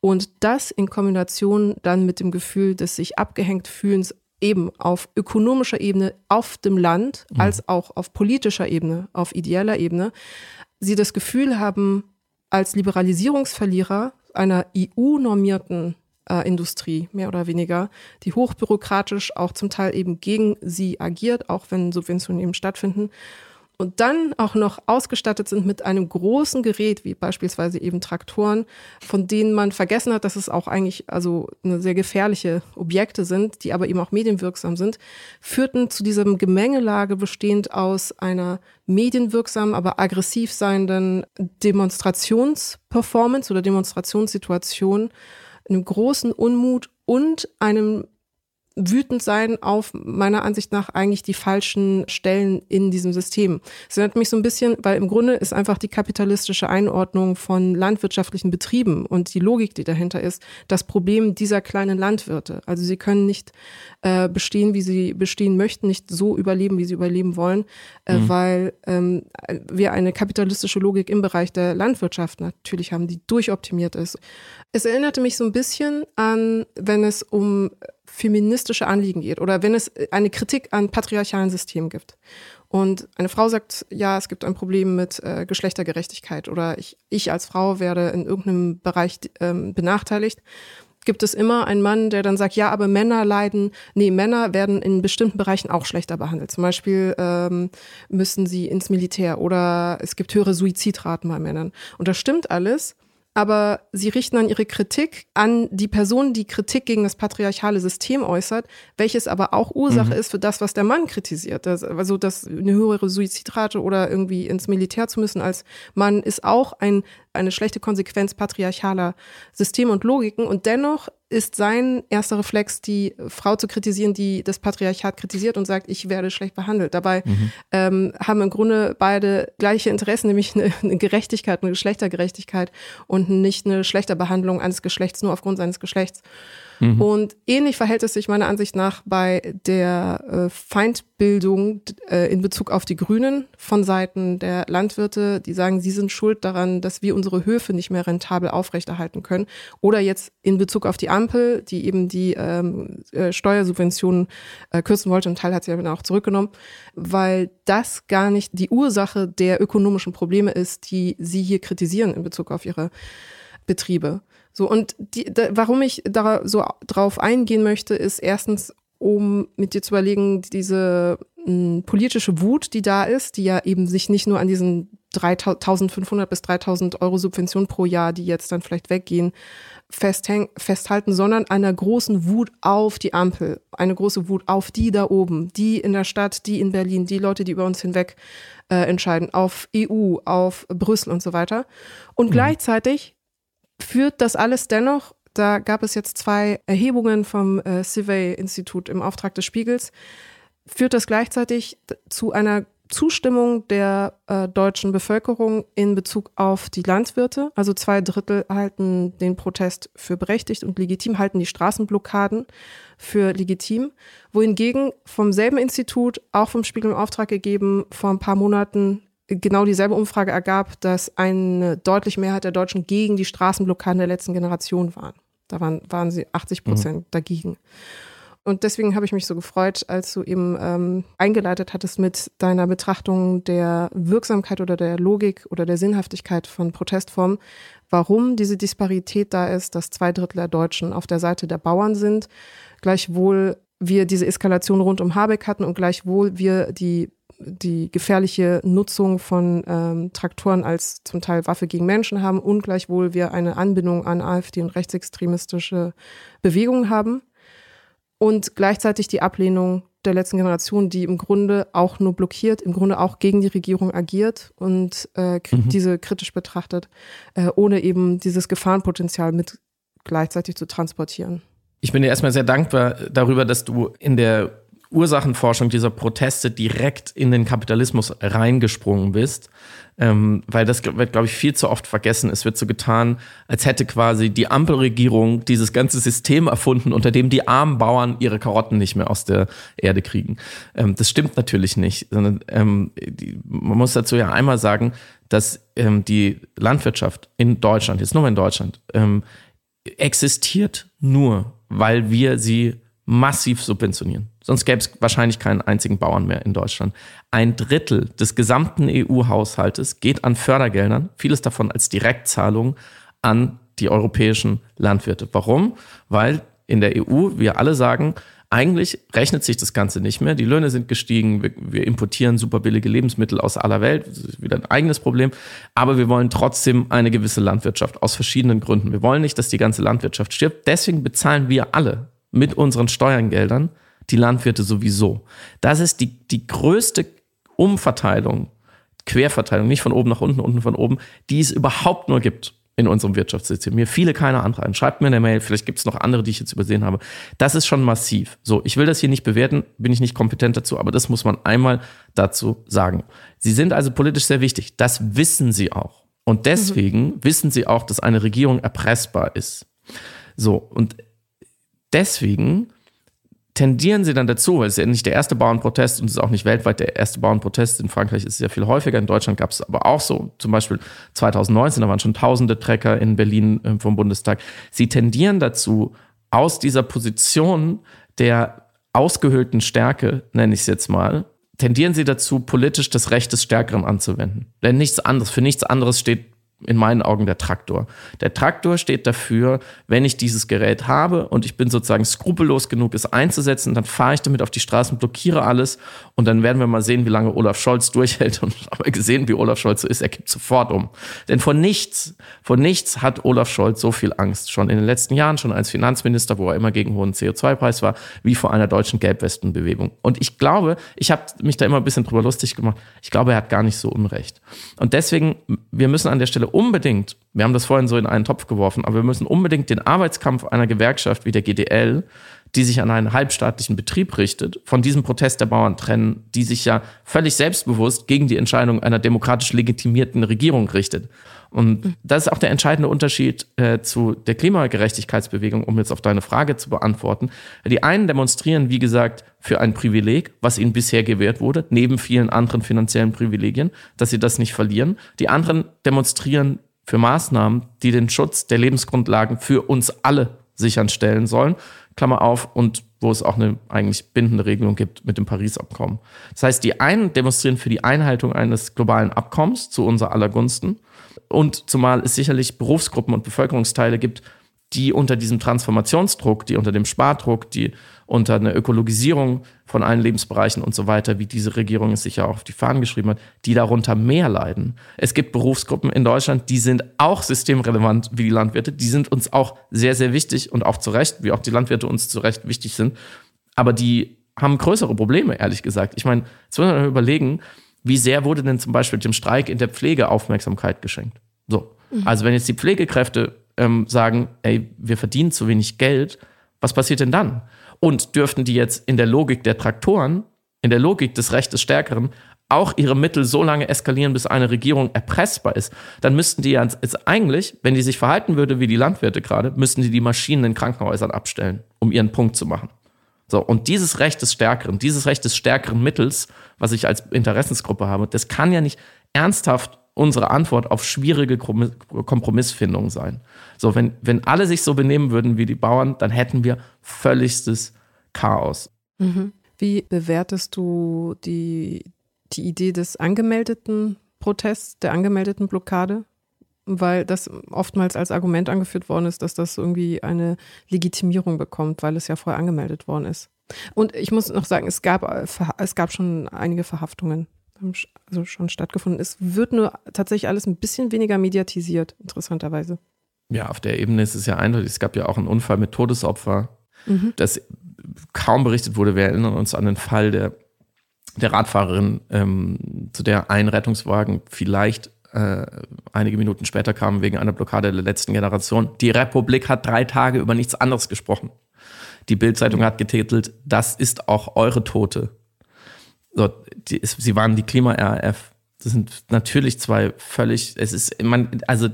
Und das in Kombination dann mit dem Gefühl des sich abgehängt fühlens eben auf ökonomischer Ebene auf dem Land, mhm. als auch auf politischer Ebene, auf ideeller Ebene, sie das Gefühl haben, als Liberalisierungsverlierer einer EU-normierten äh, Industrie, mehr oder weniger, die hochbürokratisch auch zum Teil eben gegen sie agiert, auch wenn Subventionen eben stattfinden. Und dann auch noch ausgestattet sind mit einem großen Gerät, wie beispielsweise eben Traktoren, von denen man vergessen hat, dass es auch eigentlich also sehr gefährliche Objekte sind, die aber eben auch medienwirksam sind, führten zu diesem Gemengelage bestehend aus einer medienwirksamen, aber aggressiv seienden Demonstrationsperformance oder Demonstrationssituation einem großen Unmut und einem wütend sein auf meiner Ansicht nach eigentlich die falschen Stellen in diesem System. Es erinnert mich so ein bisschen, weil im Grunde ist einfach die kapitalistische Einordnung von landwirtschaftlichen Betrieben und die Logik, die dahinter ist, das Problem dieser kleinen Landwirte. Also sie können nicht äh, bestehen, wie sie bestehen möchten, nicht so überleben, wie sie überleben wollen, äh, mhm. weil ähm, wir eine kapitalistische Logik im Bereich der Landwirtschaft natürlich haben, die durchoptimiert ist. Es erinnerte mich so ein bisschen an, wenn es um feministische Anliegen geht oder wenn es eine Kritik an patriarchalen Systemen gibt. Und eine Frau sagt, ja, es gibt ein Problem mit äh, Geschlechtergerechtigkeit oder ich, ich als Frau werde in irgendeinem Bereich ähm, benachteiligt gibt es immer einen Mann, der dann sagt, ja, aber Männer leiden, nee, Männer werden in bestimmten Bereichen auch schlechter behandelt. Zum Beispiel ähm, müssen sie ins Militär oder es gibt höhere Suizidraten bei Männern. Und das stimmt alles aber sie richten dann ihre Kritik an die Person, die Kritik gegen das patriarchale System äußert, welches aber auch Ursache mhm. ist für das, was der Mann kritisiert. Das, also dass eine höhere Suizidrate oder irgendwie ins Militär zu müssen als Mann ist auch ein eine schlechte Konsequenz patriarchaler Systeme und Logiken. Und dennoch ist sein erster Reflex, die Frau zu kritisieren, die das Patriarchat kritisiert und sagt, ich werde schlecht behandelt. Dabei mhm. ähm, haben im Grunde beide gleiche Interessen, nämlich eine, eine, Gerechtigkeit, eine Geschlechtergerechtigkeit und nicht eine schlechte Behandlung eines Geschlechts nur aufgrund seines Geschlechts. Mhm. Und ähnlich verhält es sich meiner Ansicht nach bei der äh, Feindbildung äh, in Bezug auf die Grünen von Seiten der Landwirte, die sagen, sie sind schuld daran, dass wir unsere Höfe nicht mehr rentabel aufrechterhalten können. Oder jetzt in Bezug auf die Ampel, die eben die ähm, äh, Steuersubventionen äh, kürzen wollte. Ein Teil hat sie ja dann auch zurückgenommen, weil das gar nicht die Ursache der ökonomischen Probleme ist, die sie hier kritisieren in Bezug auf ihre Betriebe. So, und die, da, warum ich da so drauf eingehen möchte, ist erstens, um mit dir zu überlegen, diese mh, hm, politische Wut, die da ist, die ja eben sich nicht nur an diesen 3.500 bis 3.000 Euro Subvention pro Jahr, die jetzt dann vielleicht weggehen, festhalten, sondern einer großen Wut auf die Ampel, eine große Wut auf die da oben, die in der Stadt, die in Berlin, die Leute, die über uns hinweg äh, entscheiden, auf EU, auf Brüssel und so weiter. Und mhm. gleichzeitig führt das alles dennoch, da gab es jetzt zwei Erhebungen vom äh, Survey-Institut im Auftrag des Spiegels, führt das gleichzeitig zu einer Zustimmung der äh, deutschen Bevölkerung in Bezug auf die Landwirte. Also zwei Drittel halten den Protest für berechtigt und legitim, halten die Straßenblockaden für legitim. Wohingegen vom selben Institut, auch vom Spiegel im Auftrag gegeben, vor ein paar Monaten genau dieselbe Umfrage ergab, dass eine deutliche Mehrheit der Deutschen gegen die Straßenblockaden der letzten Generation waren. Da waren, waren sie 80 Prozent mhm. dagegen. Und deswegen habe ich mich so gefreut, als du eben ähm, eingeleitet hattest mit deiner Betrachtung der Wirksamkeit oder der Logik oder der Sinnhaftigkeit von Protestformen, warum diese Disparität da ist, dass zwei Drittel der Deutschen auf der Seite der Bauern sind, gleichwohl wir diese Eskalation rund um Habeck hatten und gleichwohl wir die die gefährliche Nutzung von ähm, Traktoren als zum Teil Waffe gegen Menschen haben und gleichwohl wir eine Anbindung an AfD und rechtsextremistische Bewegungen haben und gleichzeitig die Ablehnung der letzten Generation, die im Grunde auch nur blockiert, im Grunde auch gegen die Regierung agiert und äh, mhm. diese kritisch betrachtet, äh, ohne eben dieses Gefahrenpotenzial mit gleichzeitig zu transportieren. Ich bin dir erstmal sehr dankbar darüber, dass du in der Ursachenforschung dieser Proteste direkt in den Kapitalismus reingesprungen bist, ähm, weil das wird, glaube ich, viel zu oft vergessen. Es wird so getan, als hätte quasi die Ampelregierung dieses ganze System erfunden, unter dem die armen Bauern ihre Karotten nicht mehr aus der Erde kriegen. Ähm, das stimmt natürlich nicht, sondern ähm, die, man muss dazu ja einmal sagen, dass ähm, die Landwirtschaft in Deutschland, jetzt nur in Deutschland, ähm, existiert nur, weil wir sie massiv subventionieren. Sonst gäbe es wahrscheinlich keinen einzigen Bauern mehr in Deutschland. Ein Drittel des gesamten EU-Haushaltes geht an Fördergeldern, vieles davon als Direktzahlung an die europäischen Landwirte. Warum? Weil in der EU wir alle sagen, eigentlich rechnet sich das Ganze nicht mehr. Die Löhne sind gestiegen, wir, wir, importieren super billige Lebensmittel aus aller Welt, das ist wieder ein eigenes Problem. Aber wir wollen trotzdem eine gewisse Landwirtschaft aus verschiedenen Gründen. Wir wollen nicht, dass die ganze Landwirtschaft stirbt. Deswegen bezahlen wir alle mit unseren Steuergeldern die Landwirte sowieso. Das ist die, die größte Umverteilung, Querverteilung, nicht von oben nach unten, unten von oben, die es überhaupt nur gibt in unserem Wirtschaftssystem. Mir viele keine andere ein. Schreibt mir eine Mail, vielleicht gibt es noch andere, die ich jetzt übersehen habe. Das ist schon massiv. So, ich will das hier nicht bewerten, bin ich nicht kompetent dazu, aber das muss man einmal dazu sagen. Sie sind also politisch sehr wichtig. Das wissen sie auch. Und deswegen mhm. wissen sie auch, dass eine Regierung erpressbar ist. So, und deswegen tendieren sie dann dazu, weil es ist ja nicht der erste Bauernprotest und es ist auch nicht weltweit der erste Bauernprotest. In Frankreich ist es ja viel häufiger. In Deutschland gab es aber auch so, zum Beispiel 2019, da waren schon tausende Trecker in Berlin äh, vom Bundestag. Sie tendieren dazu, aus dieser Position der ausgehöhlten Stärke, nenne ich es jetzt mal, tendieren sie dazu, politisch das Recht des Stärkeren anzuwenden. Denn nichts anderes, für nichts anderes steht in meinen Augen der Traktor. Der Traktor steht dafür, wenn ich dieses Gerät habe und ich bin sozusagen skrupellos genug, es einzusetzen, dann fahre ich damit auf die Straßen, blockiere alles und dann werden wir mal sehen, wie lange Olaf Scholz durchhält. Und <laughs> aber gesehen, wie Olaf Scholz so ist, er kippt sofort um. Denn vor nichts, vor nichts hat Olaf Scholz so viel Angst. Schon in den letzten Jahren, schon als Finanzminister, wo er immer gegen hohen CO2-Preis war, wie vor einer deutschen Gelbwestenbewegung. Und ich glaube, ich habe mich da immer ein bisschen drüber lustig gemacht. Ich glaube, er hat gar nicht so Unrecht. Und deswegen, wir müssen an der Stelle unbedingt, wir haben das vorhin so in einen Topf geworfen, aber wir müssen unbedingt den Arbeitskampf einer Gewerkschaft wie der GDL die sich an einen halbstaatlichen Betrieb richtet, von diesem Protest der Bauern trennen, die sich ja völlig selbstbewusst gegen die Entscheidung einer demokratisch legitimierten Regierung richtet. Und das ist auch der entscheidende Unterschied äh, zu der Klimagerechtigkeitsbewegung, um jetzt auf deine Frage zu beantworten. Die einen demonstrieren, wie gesagt, für ein Privileg, was ihnen bisher gewährt wurde, neben vielen anderen finanziellen Privilegien, dass sie das nicht verlieren. Die anderen demonstrieren für Maßnahmen, die den Schutz der Lebensgrundlagen für uns alle sichern stellen sollen. Klammer auf, und wo es auch eine eigentlich bindende Regelung gibt mit dem Paris-Abkommen. Das heißt, die einen demonstrieren für die Einhaltung eines globalen Abkommens zu unser aller Gunsten. Und zumal es sicherlich Berufsgruppen und Bevölkerungsteile gibt, die unter diesem Transformationsdruck, die unter dem Spardruck, die unter einer Ökologisierung von allen Lebensbereichen und so weiter, wie diese Regierung es sich ja auch auf die Fahnen geschrieben hat, die darunter mehr leiden. Es gibt Berufsgruppen in Deutschland, die sind auch systemrelevant wie die Landwirte, die sind uns auch sehr, sehr wichtig und auch zu Recht, wie auch die Landwirte uns zu Recht wichtig sind, aber die haben größere Probleme, ehrlich gesagt. Ich meine, jetzt muss man überlegen, wie sehr wurde denn zum Beispiel dem Streik in der Pflege Aufmerksamkeit geschenkt? So. Mhm. Also wenn jetzt die Pflegekräfte ähm, sagen, ey, wir verdienen zu wenig Geld, was passiert denn dann? Und dürften die jetzt in der Logik der Traktoren, in der Logik des Rechts des Stärkeren, auch ihre Mittel so lange eskalieren, bis eine Regierung erpressbar ist, dann müssten die jetzt eigentlich, wenn die sich verhalten würde wie die Landwirte gerade, müssten die die Maschinen in Krankenhäusern abstellen, um ihren Punkt zu machen. So, und dieses Recht des Stärkeren, dieses Recht des stärkeren Mittels, was ich als Interessensgruppe habe, das kann ja nicht ernsthaft unsere Antwort auf schwierige Kompromissfindungen sein. So, wenn, wenn alle sich so benehmen würden wie die Bauern, dann hätten wir völligstes Chaos. Mhm. Wie bewertest du die, die Idee des angemeldeten Protests, der angemeldeten Blockade? Weil das oftmals als Argument angeführt worden ist, dass das irgendwie eine Legitimierung bekommt, weil es ja vorher angemeldet worden ist. Und ich muss noch sagen, es gab, es gab schon einige Verhaftungen also schon stattgefunden. Es wird nur tatsächlich alles ein bisschen weniger mediatisiert, interessanterweise. Ja, auf der Ebene ist es ja eindeutig. Es gab ja auch einen Unfall mit Todesopfer, mhm. das kaum berichtet wurde. Wir erinnern uns an den Fall der, der Radfahrerin, ähm, zu der ein Rettungswagen vielleicht äh, einige Minuten später kam wegen einer Blockade der letzten Generation. Die Republik hat drei Tage über nichts anderes gesprochen. Die Bildzeitung hat getitelt, das ist auch eure Tote. So, die, sie waren die Klima-RAF. Das sind natürlich zwei völlig, es ist, man, also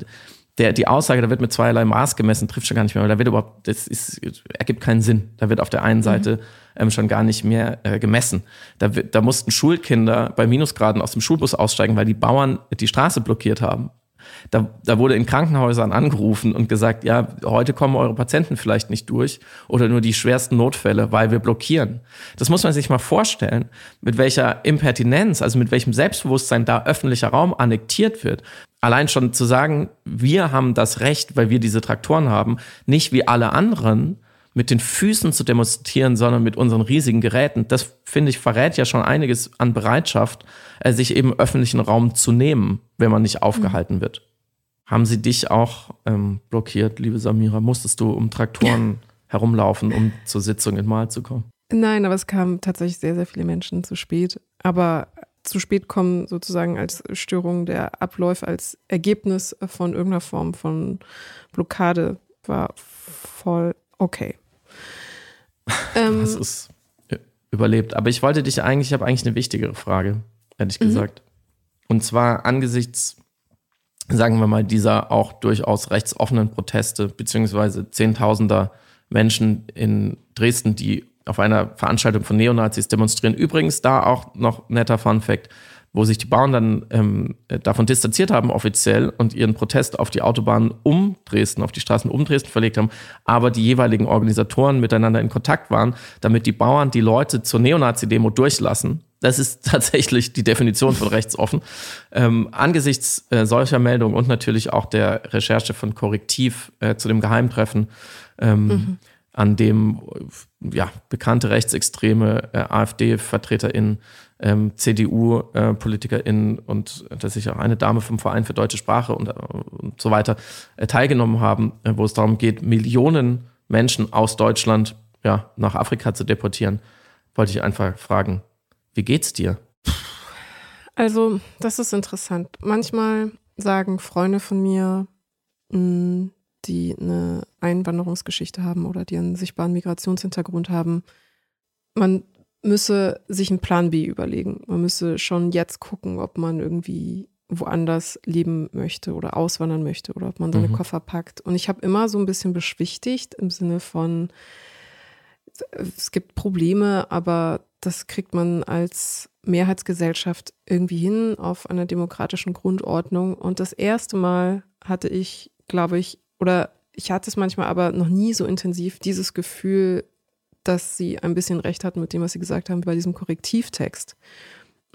der, die Aussage, da wird mit zweierlei Maß gemessen, trifft schon gar nicht mehr, weil da wird überhaupt, das ist, ergibt keinen Sinn. Da wird auf der einen mhm. Seite ähm, schon gar nicht mehr äh, gemessen. Da, da mussten Schulkinder bei Minusgraden aus dem Schulbus aussteigen, weil die Bauern die Straße blockiert haben. Da, da wurde in Krankenhäusern angerufen und gesagt, ja, heute kommen eure Patienten vielleicht nicht durch oder nur die schwersten Notfälle, weil wir blockieren. Das muss man sich mal vorstellen, mit welcher Impertinenz, also mit welchem Selbstbewusstsein da öffentlicher Raum annektiert wird. Allein schon zu sagen, wir haben das Recht, weil wir diese Traktoren haben, nicht wie alle anderen, mit den Füßen zu demonstrieren, sondern mit unseren riesigen Geräten, das finde ich verrät ja schon einiges an Bereitschaft, äh, sich eben öffentlichen Raum zu nehmen, wenn man nicht aufgehalten wird. Haben sie dich auch ähm, blockiert, liebe Samira? Musstest du um Traktoren herumlaufen, um zur Sitzung in Mal zu kommen? Nein, aber es kamen tatsächlich sehr, sehr viele Menschen zu spät. Aber zu spät kommen sozusagen als Störung der Abläufe, als Ergebnis von irgendeiner Form von Blockade war voll okay. <laughs> Ähm, das ist überlebt. Aber ich wollte dich eigentlich, ich habe eigentlich eine wichtigere Frage, ehrlich mhm. gesagt. Und zwar angesichts, sagen wir mal, dieser auch durchaus rechtsoffenen Proteste, beziehungsweise Zehntausender Menschen in Dresden, die auf einer Veranstaltung von Neonazis demonstrieren. Übrigens, da auch noch netter Fun Fact wo sich die Bauern dann ähm, davon distanziert haben offiziell und ihren Protest auf die Autobahnen um Dresden, auf die Straßen um Dresden verlegt haben, aber die jeweiligen Organisatoren miteinander in Kontakt waren, damit die Bauern die Leute zur Neonazi-Demo durchlassen. Das ist <laughs> tatsächlich die Definition von rechtsoffen. Ähm, angesichts äh, solcher Meldungen und natürlich auch der Recherche von Korrektiv äh, zu dem Geheimtreffen, ähm, mhm. an dem ja, bekannte rechtsextreme äh, AfD-VertreterInnen ähm, CDU-PolitikerInnen äh, und tatsächlich auch eine Dame vom Verein für deutsche Sprache und, äh, und so weiter äh, teilgenommen haben, äh, wo es darum geht, Millionen Menschen aus Deutschland ja, nach Afrika zu deportieren, wollte ich einfach fragen, wie geht's dir? Also, das ist interessant. Manchmal sagen Freunde von mir, mh, hm, die eine Einwanderungsgeschichte haben oder die einen sichtbaren Migrationshintergrund haben, man müsse sich einen Plan B überlegen. Man müsse schon jetzt gucken, ob man irgendwie woanders leben möchte oder auswandern möchte oder ob man seine mhm. Koffer packt. Und ich habe immer so ein bisschen beschwichtigt im Sinne von, es gibt Probleme, aber das kriegt man als Mehrheitsgesellschaft irgendwie hin auf einer demokratischen Grundordnung. Und das erste Mal hatte ich, glaube ich, oder ich hatte es manchmal aber noch nie so intensiv, dieses Gefühl, dass sie ein bisschen recht hatten mit dem, was sie gesagt haben bei diesem Korrektivtext,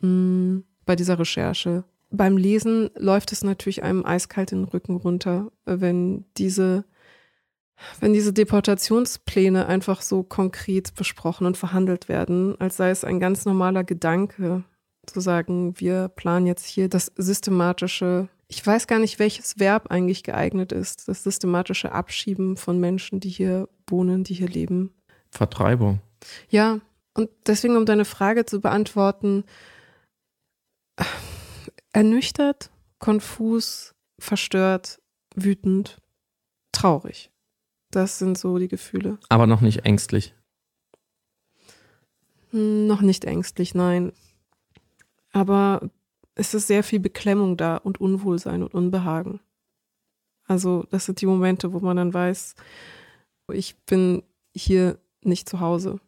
mm, bei dieser Recherche. Beim Lesen läuft es natürlich einem eiskalt den Rücken runter, wenn diese, wenn diese Deportationspläne einfach so konkret besprochen und verhandelt werden, als sei es ein ganz normaler Gedanke, zu sagen, wir planen jetzt hier das systematische, ich weiß gar nicht, welches Verb eigentlich geeignet ist, das systematische Abschieben von Menschen, die hier wohnen, die hier leben. Vertreibung. Ja, und deswegen, um deine Frage zu beantworten, ernüchtert, konfus, verstört, wütend, traurig. Das sind so die Gefühle. Aber noch nicht ängstlich. Hm, noch nicht ängstlich, nein. Aber es ist sehr viel Beklemmung da und Unwohlsein und Unbehagen. Also das sind die Momente, wo man dann weiß, ich bin hier nicht zu Hause,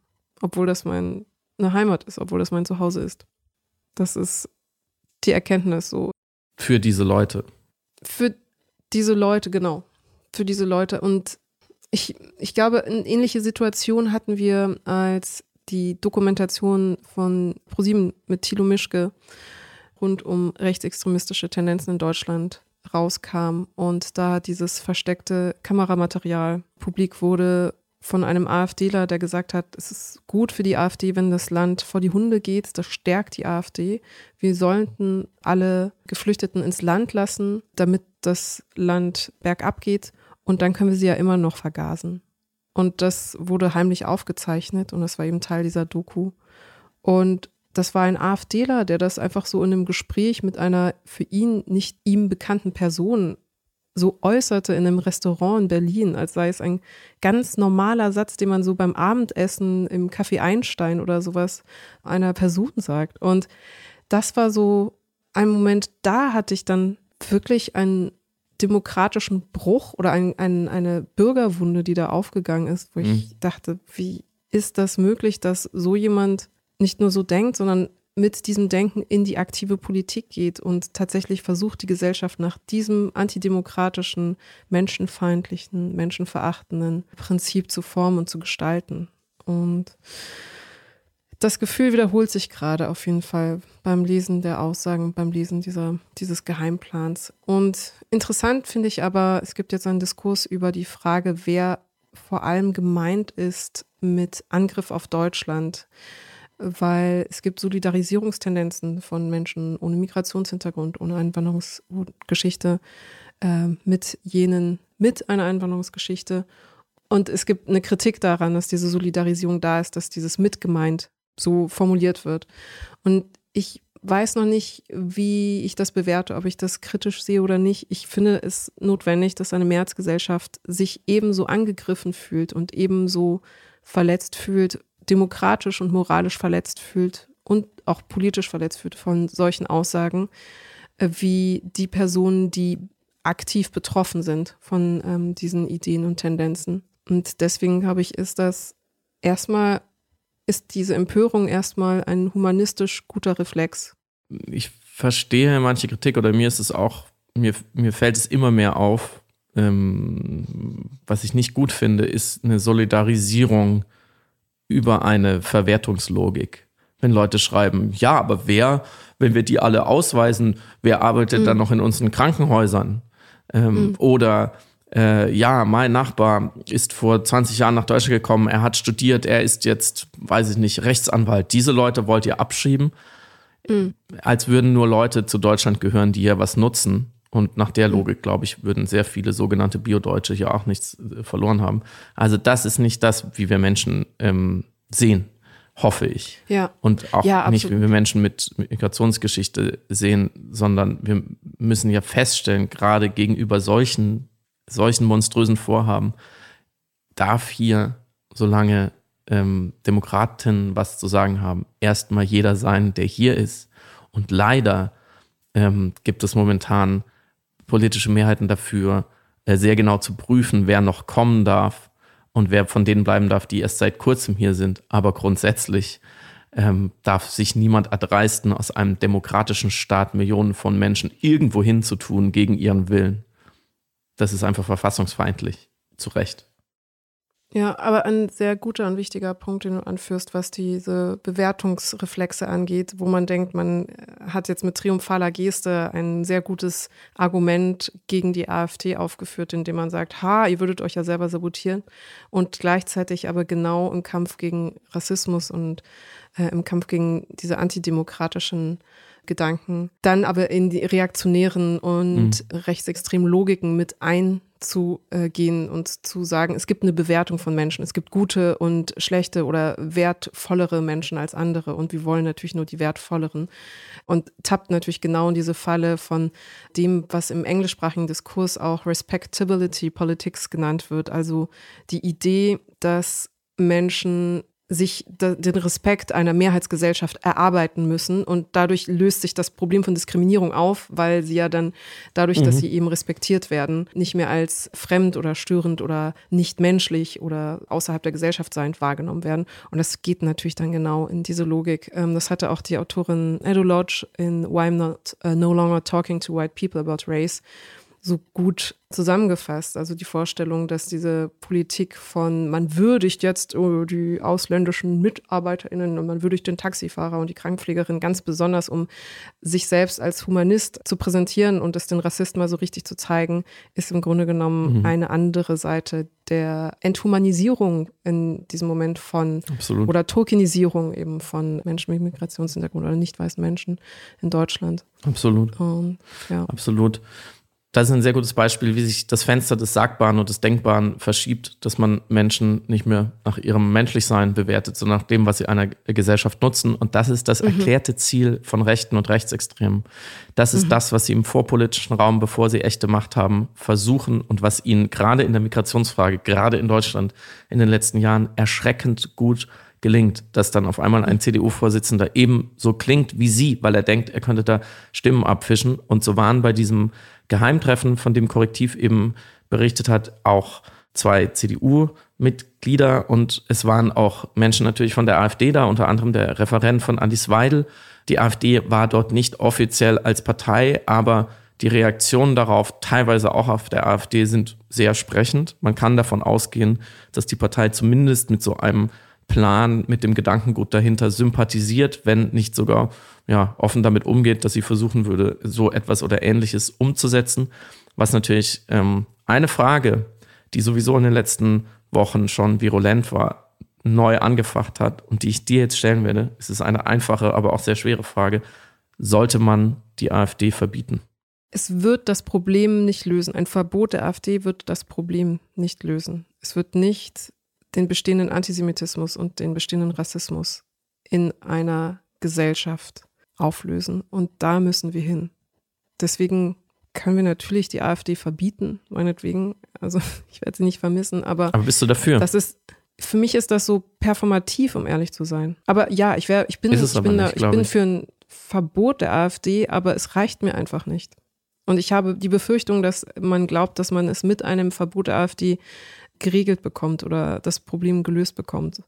obwohl das meine Heimat ist, obwohl das mein Zuhause ist. Das ist die Erkenntnis so. Für diese Leute. Für diese Leute, genau. Für diese Leute. Und ich, ich glaube, eine ähnliche Situation hatten wir, als die Dokumentation von ProSieben mit Thilo Mischke rund um rechtsextremistische Tendenzen in Deutschland rauskam und da dieses versteckte Kameramaterial publik wurde, von einem AfDler, der gesagt hat, es ist gut für die AfD, wenn das Land vor die Hunde geht, das stärkt die AfD. Wir sollten alle Geflüchteten ins Land lassen, damit das Land bergab geht und dann können wir sie ja immer noch vergasen. Und das wurde heimlich aufgezeichnet und das war eben Teil dieser Doku. Und das war ein AfDler, der das einfach so in einem Gespräch mit einer für ihn nicht ihm bekannten Person so äußerte in einem Restaurant in Berlin, als sei es ein ganz normaler Satz, den man so beim Abendessen im Café Einstein oder sowas einer Person sagt. Und das war so ein Moment, da hatte ich dann wirklich einen demokratischen Bruch oder ein, ein, eine Bürgerwunde, die da aufgegangen ist, wo mhm. ich dachte, wie ist das möglich, dass so jemand nicht nur so denkt, sondern mit diesem Denken in die aktive Politik geht und tatsächlich versucht, die Gesellschaft nach diesem antidemokratischen, menschenfeindlichen, menschenverachtenden Prinzip zu formen und zu gestalten. Und das Gefühl wiederholt sich gerade auf jeden Fall beim Lesen der Aussagen, beim Lesen dieser, dieses Geheimplans. Und interessant finde ich aber, es gibt jetzt einen Diskurs über die Frage, wer vor allem gemeint ist mit Angriff auf Deutschland weil es gibt Solidarisierungstendenzen von Menschen ohne Migrationshintergrund, ohne Einwanderungsgeschichte äh, mit jenen mit einer Einwanderungsgeschichte. Und es gibt eine Kritik daran, dass diese Solidarisierung da ist, dass dieses mitgemeint so formuliert wird. Und ich weiß noch nicht, wie ich das bewerte, ob ich das kritisch sehe oder nicht. Ich finde es notwendig, dass eine Mehrheitsgesellschaft sich ebenso angegriffen fühlt und ebenso verletzt fühlt demokratisch und moralisch verletzt fühlt und auch politisch verletzt fühlt von solchen Aussagen, äh, wie die Personen, die aktiv betroffen sind von ähm, diesen Ideen und Tendenzen. Und deswegen glaube ich, ist das erstmal, ist diese Empörung erstmal ein humanistisch guter Reflex. Ich verstehe manche Kritik oder mir ist es auch, mir, mir fällt es immer mehr auf. Ähm, was ich nicht gut finde, ist eine Solidarisierung über eine Verwertungslogik. Wenn Leute schreiben, ja, aber wer, wenn wir die alle ausweisen, wer arbeitet mhm. dann noch in unseren Krankenhäusern? Ähm, mhm. Oder äh, ja, mein Nachbar ist vor 20 Jahren nach Deutschland gekommen, er hat studiert, er ist jetzt, weiß ich nicht, Rechtsanwalt. Diese Leute wollt ihr abschieben, mhm. als würden nur Leute zu Deutschland gehören, die hier was nutzen. Und nach der mhm. Logik, glaube ich, würden sehr viele sogenannte Biodeutsche hier auch nichts äh, verloren haben. Also das ist nicht das, wie wir Menschen ähm, sehen, hoffe ich. Ja. Und auch ja, nicht, wie wir Menschen mit Migrationsgeschichte sehen, sondern wir müssen ja feststellen, gerade gegenüber solchen solchen monströsen Vorhaben darf hier, solange ähm, Demokraten was zu sagen haben, erstmal jeder sein, der hier ist. Und leider ähm, gibt es momentan politische Mehrheiten dafür, äh, sehr genau zu prüfen, wer noch kommen darf und wer von denen bleiben darf, die erst seit kurzem hier sind. Aber grundsätzlich ähm, darf sich niemand erdreisten, aus einem demokratischen Staat Millionen von Menschen irgendwo hinzutun gegen ihren Willen. Das ist einfach verfassungsfeindlich. Zu Recht. Ja, aber ein sehr guter und wichtiger Punkt, den du anführst, was diese Bewertungsreflexe angeht, wo man denkt, man hat jetzt mit triumphaler Geste ein sehr gutes Argument gegen die AfD aufgeführt, indem man sagt, ha, ihr würdet euch ja selber sabotieren und gleichzeitig aber genau im Kampf gegen Rassismus und äh, im Kampf gegen diese antidemokratischen Gedanken, dann aber in die reaktionären und mhm. rechtsextremen Logiken mit einzugehen und zu sagen, es gibt eine Bewertung von Menschen. Es gibt gute und schlechte oder wertvollere Menschen als andere und wir wollen natürlich nur die wertvolleren. Und tappt natürlich genau in diese Falle von dem, was im englischsprachigen Diskurs auch Respectability Politics genannt wird. Also die Idee, dass Menschen sich den Respekt einer Mehrheitsgesellschaft erarbeiten müssen. Und dadurch löst sich das Problem von Diskriminierung auf, weil sie ja dann dadurch, mhm. dass sie eben respektiert werden, nicht mehr als fremd oder störend oder nicht menschlich oder außerhalb der Gesellschaft sein wahrgenommen werden. Und das geht natürlich dann genau in diese Logik. Ähm, das hatte auch die Autorin Edo Lodge in Why I'm Not uh, No Longer Talking to White People About Race so gut zusammengefasst. Also die Vorstellung, dass diese Politik von man würdigt jetzt oh, die ausländischen MitarbeiterInnen und man würdigt den Taxifahrer und die Krankenpflegerin ganz besonders, um sich selbst als Humanist zu präsentieren und es den Rassisten mal so richtig zu zeigen, ist im Grunde genommen mhm. eine andere Seite der Enthumanisierung in diesem Moment von Absolut. oder Tokenisierung eben von Menschen mit Migrationshintergrund oder nicht weißen Menschen in Deutschland. Absolut. Um, ja. Absolut das ist ein sehr gutes Beispiel, wie sich das Fenster des Sagbaren und des Denkbaren verschiebt, dass man Menschen nicht mehr nach ihrem Menschlichsein bewertet, sondern nach dem, was sie einer Gesellschaft nutzen. Und das ist das mhm. erklärte Ziel von Rechten und Rechtsextremen. Das ist mhm. das, was sie im vorpolitischen Raum, bevor sie echte Macht haben, versuchen und was ihnen gerade in der Migrationsfrage, gerade in Deutschland in den letzten Jahren erschreckend gut gelingt, dass dann auf einmal ein CDU-Vorsitzender eben so klingt wie sie, weil er denkt, er könnte da Stimmen abfischen. Und so waren bei diesem Geheimtreffen, von dem Korrektiv eben berichtet hat, auch zwei CDU-Mitglieder und es waren auch Menschen natürlich von der AfD da, unter anderem der Referent von Alice Weidel. Die AfD war dort nicht offiziell als Partei, aber die Reaktionen darauf, teilweise auch auf der AfD, sind sehr sprechend. Man kann davon ausgehen, dass die Partei zumindest mit so einem Plan, mit dem Gedankengut dahinter sympathisiert, wenn nicht sogar ja, offen damit umgeht, dass sie versuchen würde, so etwas oder ähnliches umzusetzen. Was natürlich ähm, eine Frage, die sowieso in den letzten Wochen schon virulent war, neu angefacht hat und die ich dir jetzt stellen werde. Es ist eine einfache, aber auch sehr schwere Frage. Sollte man die AfD verbieten? Es wird das Problem nicht lösen. Ein Verbot der AfD wird das Problem nicht lösen. Es wird nicht den bestehenden Antisemitismus und den bestehenden Rassismus in einer Gesellschaft auflösen. Und da müssen wir hin. Deswegen können wir natürlich die AfD verbieten, meinetwegen. Also <laughs> ich werde sie nicht vermissen, aber. Aber bist du dafür? Das ist, für mich ist das so performativ, um ehrlich zu sein. Aber ja, ich, wär, ich bin, ich bin, nicht, da, ich bin für ein Verbot der AfD, aber es reicht mir einfach nicht. Und ich habe die Befürchtung, dass man glaubt, dass man es mit einem Verbot der AfD geregelt bekommt oder das Problem gelöst bekommt.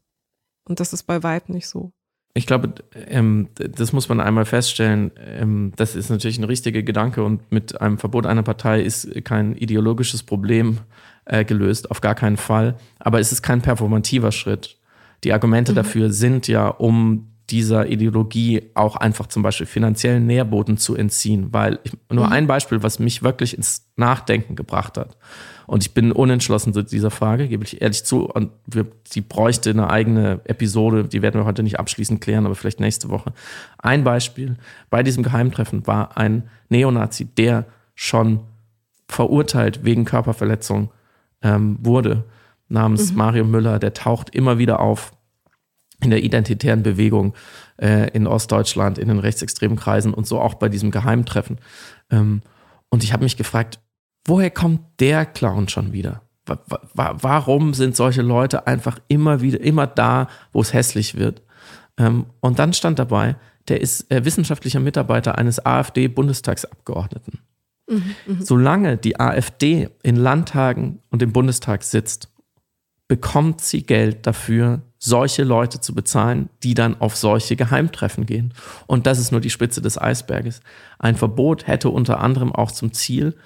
Und das ist bei Weib nicht so. Ich glaube, ähm, das muss man einmal feststellen. Ähm, das ist natürlich ein richtiger Gedanke und mit einem Verbot einer Partei ist kein ideologisches Problem äh, gelöst, auf gar keinen Fall. Aber es ist kein performativer Schritt. Die Argumente mhm. dafür sind ja, um dieser Ideologie auch einfach zum Beispiel finanziellen Nährboden zu entziehen. Weil ich, nur mhm. ein Beispiel, was mich wirklich ins Nachdenken gebracht hat. Und ich bin unentschlossen zu dieser Frage, gebe ich ehrlich zu. Und wir, die bräuchte eine eigene Episode, die werden wir heute nicht abschließend klären, aber vielleicht nächste Woche. Ein Beispiel bei diesem Geheimtreffen war ein Neonazi, der schon verurteilt wegen Körperverletzung ähm, wurde, namens mhm. Mario Müller. Der taucht immer wieder auf in der identitären Bewegung äh, in Ostdeutschland, in den rechtsextremen Kreisen und so auch bei diesem Geheimtreffen. Ähm, und ich habe mich gefragt, woher kommt der Clown schon wieder? Warum sind solche Leute einfach immer wieder, immer da, wo es hässlich wird? Ähm, und dann stand dabei, der ist äh, wissenschaftlicher Mitarbeiter eines AfD-Bundestagsabgeordneten. Mhm, mh. Solange die AfD in Landtagen und im Bundestag sitzt, bekommt sie Geld dafür, solche Leute zu bezahlen, die dann auf solche Geheimtreffen gehen. Und das ist nur die Spitze des Eisberges. Ein Verbot hätte unter anderem auch zum Ziel,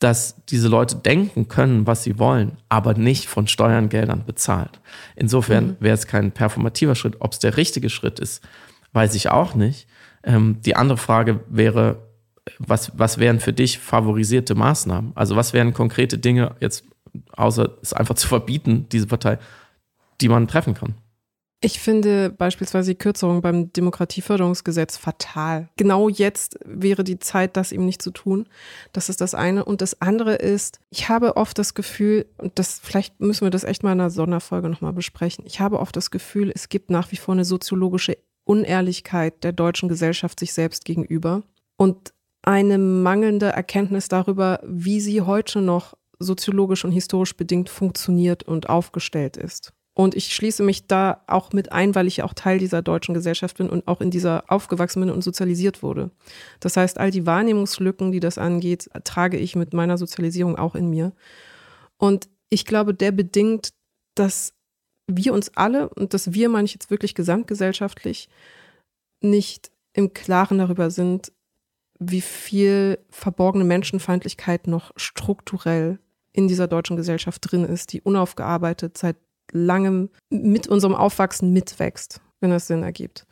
dass diese Leute denken können, was sie wollen, aber nicht von Steuergeldern bezahlt. Insofern mhm. wäre es kein performativer Schritt. Ob es der richtige Schritt ist, weiß ich auch nicht. Ähm, die andere Frage wäre, was, was wären für dich favorisierte Maßnahmen? Also was wären konkrete Dinge, jetzt außer es einfach zu verbieten, diese Partei, die man treffen kann? Ich finde beispielsweise die Kürzung beim Demokratieförderungsgesetz fatal. Genau jetzt wäre die Zeit, das eben nicht zu tun. Das ist das eine. Und das andere ist, ich habe oft das Gefühl, und das, vielleicht müssen wir das echt mal in einer Sonderfolge nochmal besprechen. Ich habe oft das Gefühl, es gibt nach wie vor eine soziologische Unehrlichkeit der deutschen Gesellschaft sich selbst gegenüber und eine mangelnde Erkenntnis darüber, wie sie heute noch soziologisch und historisch bedingt funktioniert und aufgestellt ist. Und ich schließe mich da auch mit ein, weil ich ja auch Teil dieser deutschen Gesellschaft bin und auch in dieser aufgewachsen bin und sozialisiert wurde. Das heißt, all die Wahrnehmungslücken, die das angeht, trage ich mit meiner Sozialisierung auch in mir. Und ich glaube, der bedingt, dass wir uns alle, und das wir meine ich jetzt wirklich gesamtgesellschaftlich, nicht im Klaren darüber sind, wie viel verborgene Menschenfeindlichkeit noch strukturell in dieser deutschen Gesellschaft drin ist, die unaufgearbeitet seit langem mit unserem Aufwachsen mitwächst, wenn das Sinn ergibt.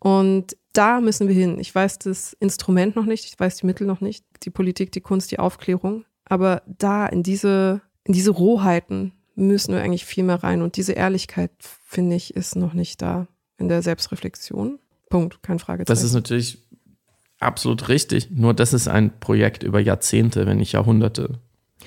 Und da müssen wir hin. Ich weiß das Instrument noch nicht, ich weiß die Mittel noch nicht, die Politik, die Kunst, die Aufklärung. Aber da in diese, in diese Rohheiten müssen wir eigentlich viel mehr rein. Und diese Ehrlichkeit, finde ich, ist noch nicht da in der Selbstreflexion. Punkt, kein Fragezeichen. Das ist natürlich absolut richtig. Nur das ist ein Projekt über Jahrzehnte, wenn nicht Jahrhunderte.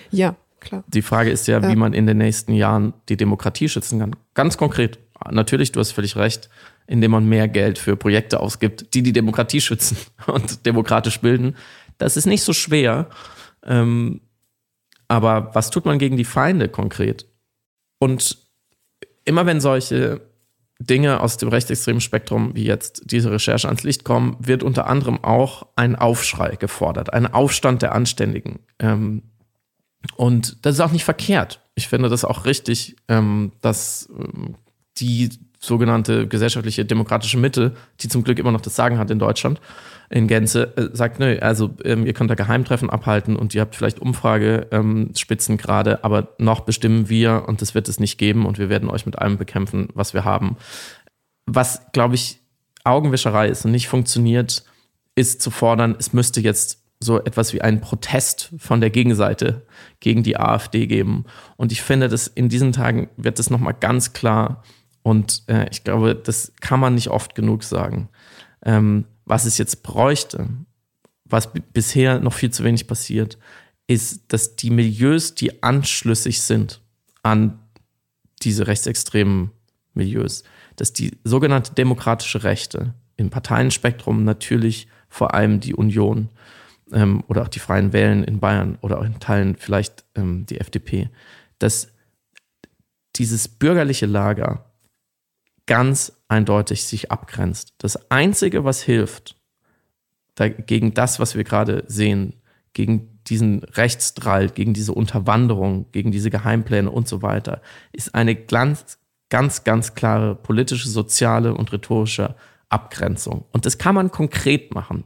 Ja, klar. Die Frage ist ja, wie man in den nächsten Jahren die Demokratie schützen kann. Ganz konkret. Natürlich, du hast völlig recht, indem man mehr Geld für Projekte ausgibt, die die Demokratie schützen <laughs> und demokratisch bilden. Das ist nicht so schwer. Ähm, aber was tut man gegen die Feinde konkret? Und immer wenn solche Dinge aus dem rechtsextremen Spektrum, wie jetzt diese Recherche ans Licht kommen, wird unter anderem auch ein Aufschrei gefordert, ein Aufstand der Anständigen. Ähm, und das ist auch nicht verkehrt. Ich finde das auch richtig, ähm, dass ähm, die sogenannte gesellschaftliche demokratische Mitte, die zum Glück immer noch das Sagen hat in Deutschland, in Gänze, äh, sagt, nö, also ähm, ihr könnt da Geheimtreffen abhalten und ihr habt vielleicht Umfragespitzen ähm, gerade, aber noch bestimmen wir und das wird es nicht geben und wir werden euch mit allem bekämpfen, was wir haben. Was, glaube ich, Augenwischerei ist und nicht funktioniert, ist zu fordern, es müsste jetzt so etwas wie einen Protest von der Gegenseite gegen die AfD geben. Und ich finde, dass in diesen Tagen wird das nochmal ganz klar und äh, ich glaube, das kann man nicht oft genug sagen. Ähm, was es jetzt bräuchte, was bisher noch viel zu wenig passiert, ist, dass die Milieus, die anschlüssig sind an diese rechtsextremen Milieus, dass die sogenannte demokratische Rechte im Parteienspektrum natürlich vor allem die Union ähm, oder auch die Freien Wählen in Bayern oder auch in Teilen vielleicht ähm, die FDP, dass dieses bürgerliche Lager ganz eindeutig sich abgrenzt. Das Einzige, was hilft gegen das, was wir gerade sehen, gegen diesen Rechtsdrall, gegen diese Unterwanderung, gegen diese Geheimpläne und so weiter, ist eine ganz, ganz, ganz klare politische, soziale und rhetorische Abgrenzung. Und das kann man konkret machen.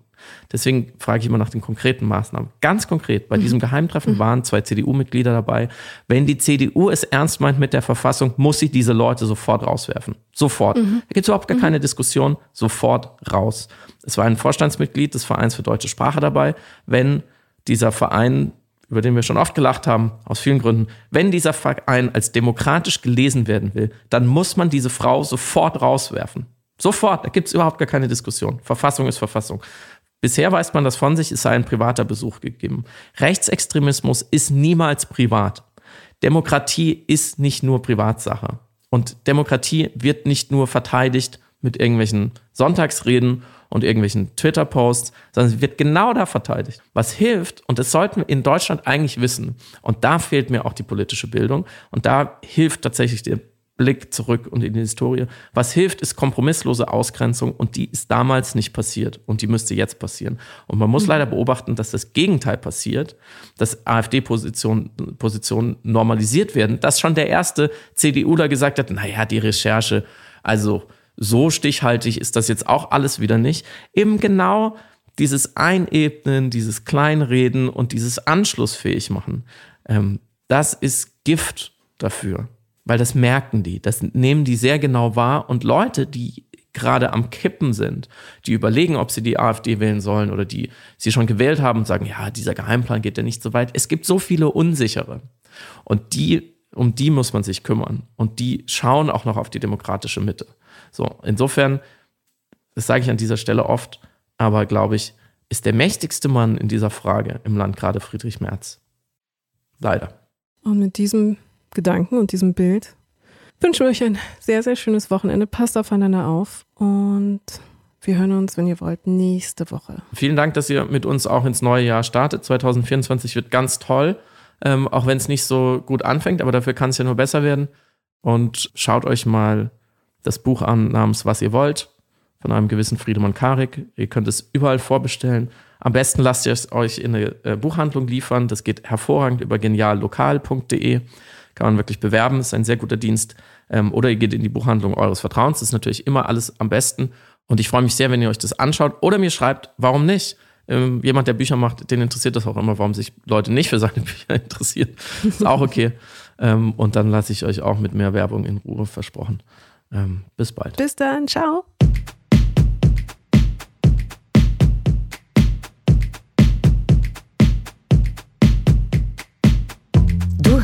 Deswegen frage ich immer nach den konkreten Maßnahmen. Ganz konkret, bei mhm. diesem Geheimtreffen mhm. waren zwei CDU-Mitglieder dabei. Wenn die CDU es ernst meint mit der Verfassung, muss sie diese Leute sofort rauswerfen. Sofort. Mhm. Da gibt es überhaupt gar keine Diskussion. Sofort raus. Es war ein Vorstandsmitglied des Vereins für deutsche Sprache dabei. Wenn dieser Verein über den wir schon oft gelacht haben, aus vielen Gründen, wenn dieser Verein als demokratisch gelesen werden will, dann muss man diese Frau sofort rauswerfen. Sofort, da gibt es überhaupt gar keine Diskussion. Verfassung ist Verfassung. Bisher weiß man das von sich, es sei ein privater Besuch gegeben. Rechtsextremismus ist niemals privat. Demokratie ist nicht nur Privatsache. Und Demokratie wird nicht nur verteidigt mit irgendwelchen Sonntagsreden und irgendwelchen Twitter-Posts, sondern sie wird genau da verteidigt. Was hilft, und das sollten wir in Deutschland eigentlich wissen, und da fehlt mir auch die politische Bildung, und da hilft tatsächlich der Blick zurück und in die Historie. Was hilft, ist kompromisslose Ausgrenzung und die ist damals nicht passiert und die müsste jetzt passieren. Und man muss mhm. leider beobachten, dass das Gegenteil passiert, dass AfD-Positionen Positionen normalisiert werden, dass schon der erste CDUler gesagt hat, naja, die Recherche, also so stichhaltig ist das jetzt auch alles wieder nicht. Eben genau dieses Einebnen, dieses Kleinreden und dieses Anschlussfähig machen, ähm, das ist Gift dafür weil das merken die, das nehmen die sehr genau wahr und Leute, die gerade am Kippen sind, die überlegen, ob sie die AfD wählen sollen oder die sie schon gewählt haben und sagen, ja, dieser Geheimplan geht ja nicht so weit. Es gibt so viele unsichere und die um die muss man sich kümmern und die schauen auch noch auf die demokratische Mitte. So, insofern, das sage ich an dieser Stelle oft, aber glaube ich, ist der mächtigste Mann in dieser Frage im Land gerade Friedrich Merz. Leider. Und mit diesem Gedanken und diesem Bild wünschen wir euch ein sehr, sehr schönes Wochenende. Passt aufeinander auf und wir hören uns, wenn ihr wollt, nächste Woche. Vielen Dank, dass ihr mit uns auch ins neue Jahr startet. 2024 wird ganz toll, ähm, auch wenn es nicht so gut anfängt, aber dafür kann es ja nur besser werden. Und schaut euch mal das Buch an namens Was ihr wollt von einem gewissen Friedemann Karik. Ihr könnt es überall vorbestellen. Am besten lasst ihr es euch in eine äh, Buchhandlung liefern. Das geht hervorragend über geniallokal.de kann man wirklich bewerben, ist ein sehr guter Dienst. Ähm, oder ihr geht in die Buchhandlung eures Vertrauens, das ist natürlich immer alles am besten. Und ich freue mich sehr, wenn ihr euch das anschaut oder mir schreibt, warum nicht. Ähm, jemand, der Bücher macht, den interessiert das auch immer, warum sich Leute nicht für seine <laughs> Bücher interessieren. Ist auch okay. ähm, und dann lasse ich euch auch mit mehr Werbung in Ruhe versprochen. Ähm, bis bald. Bis dann, ciao.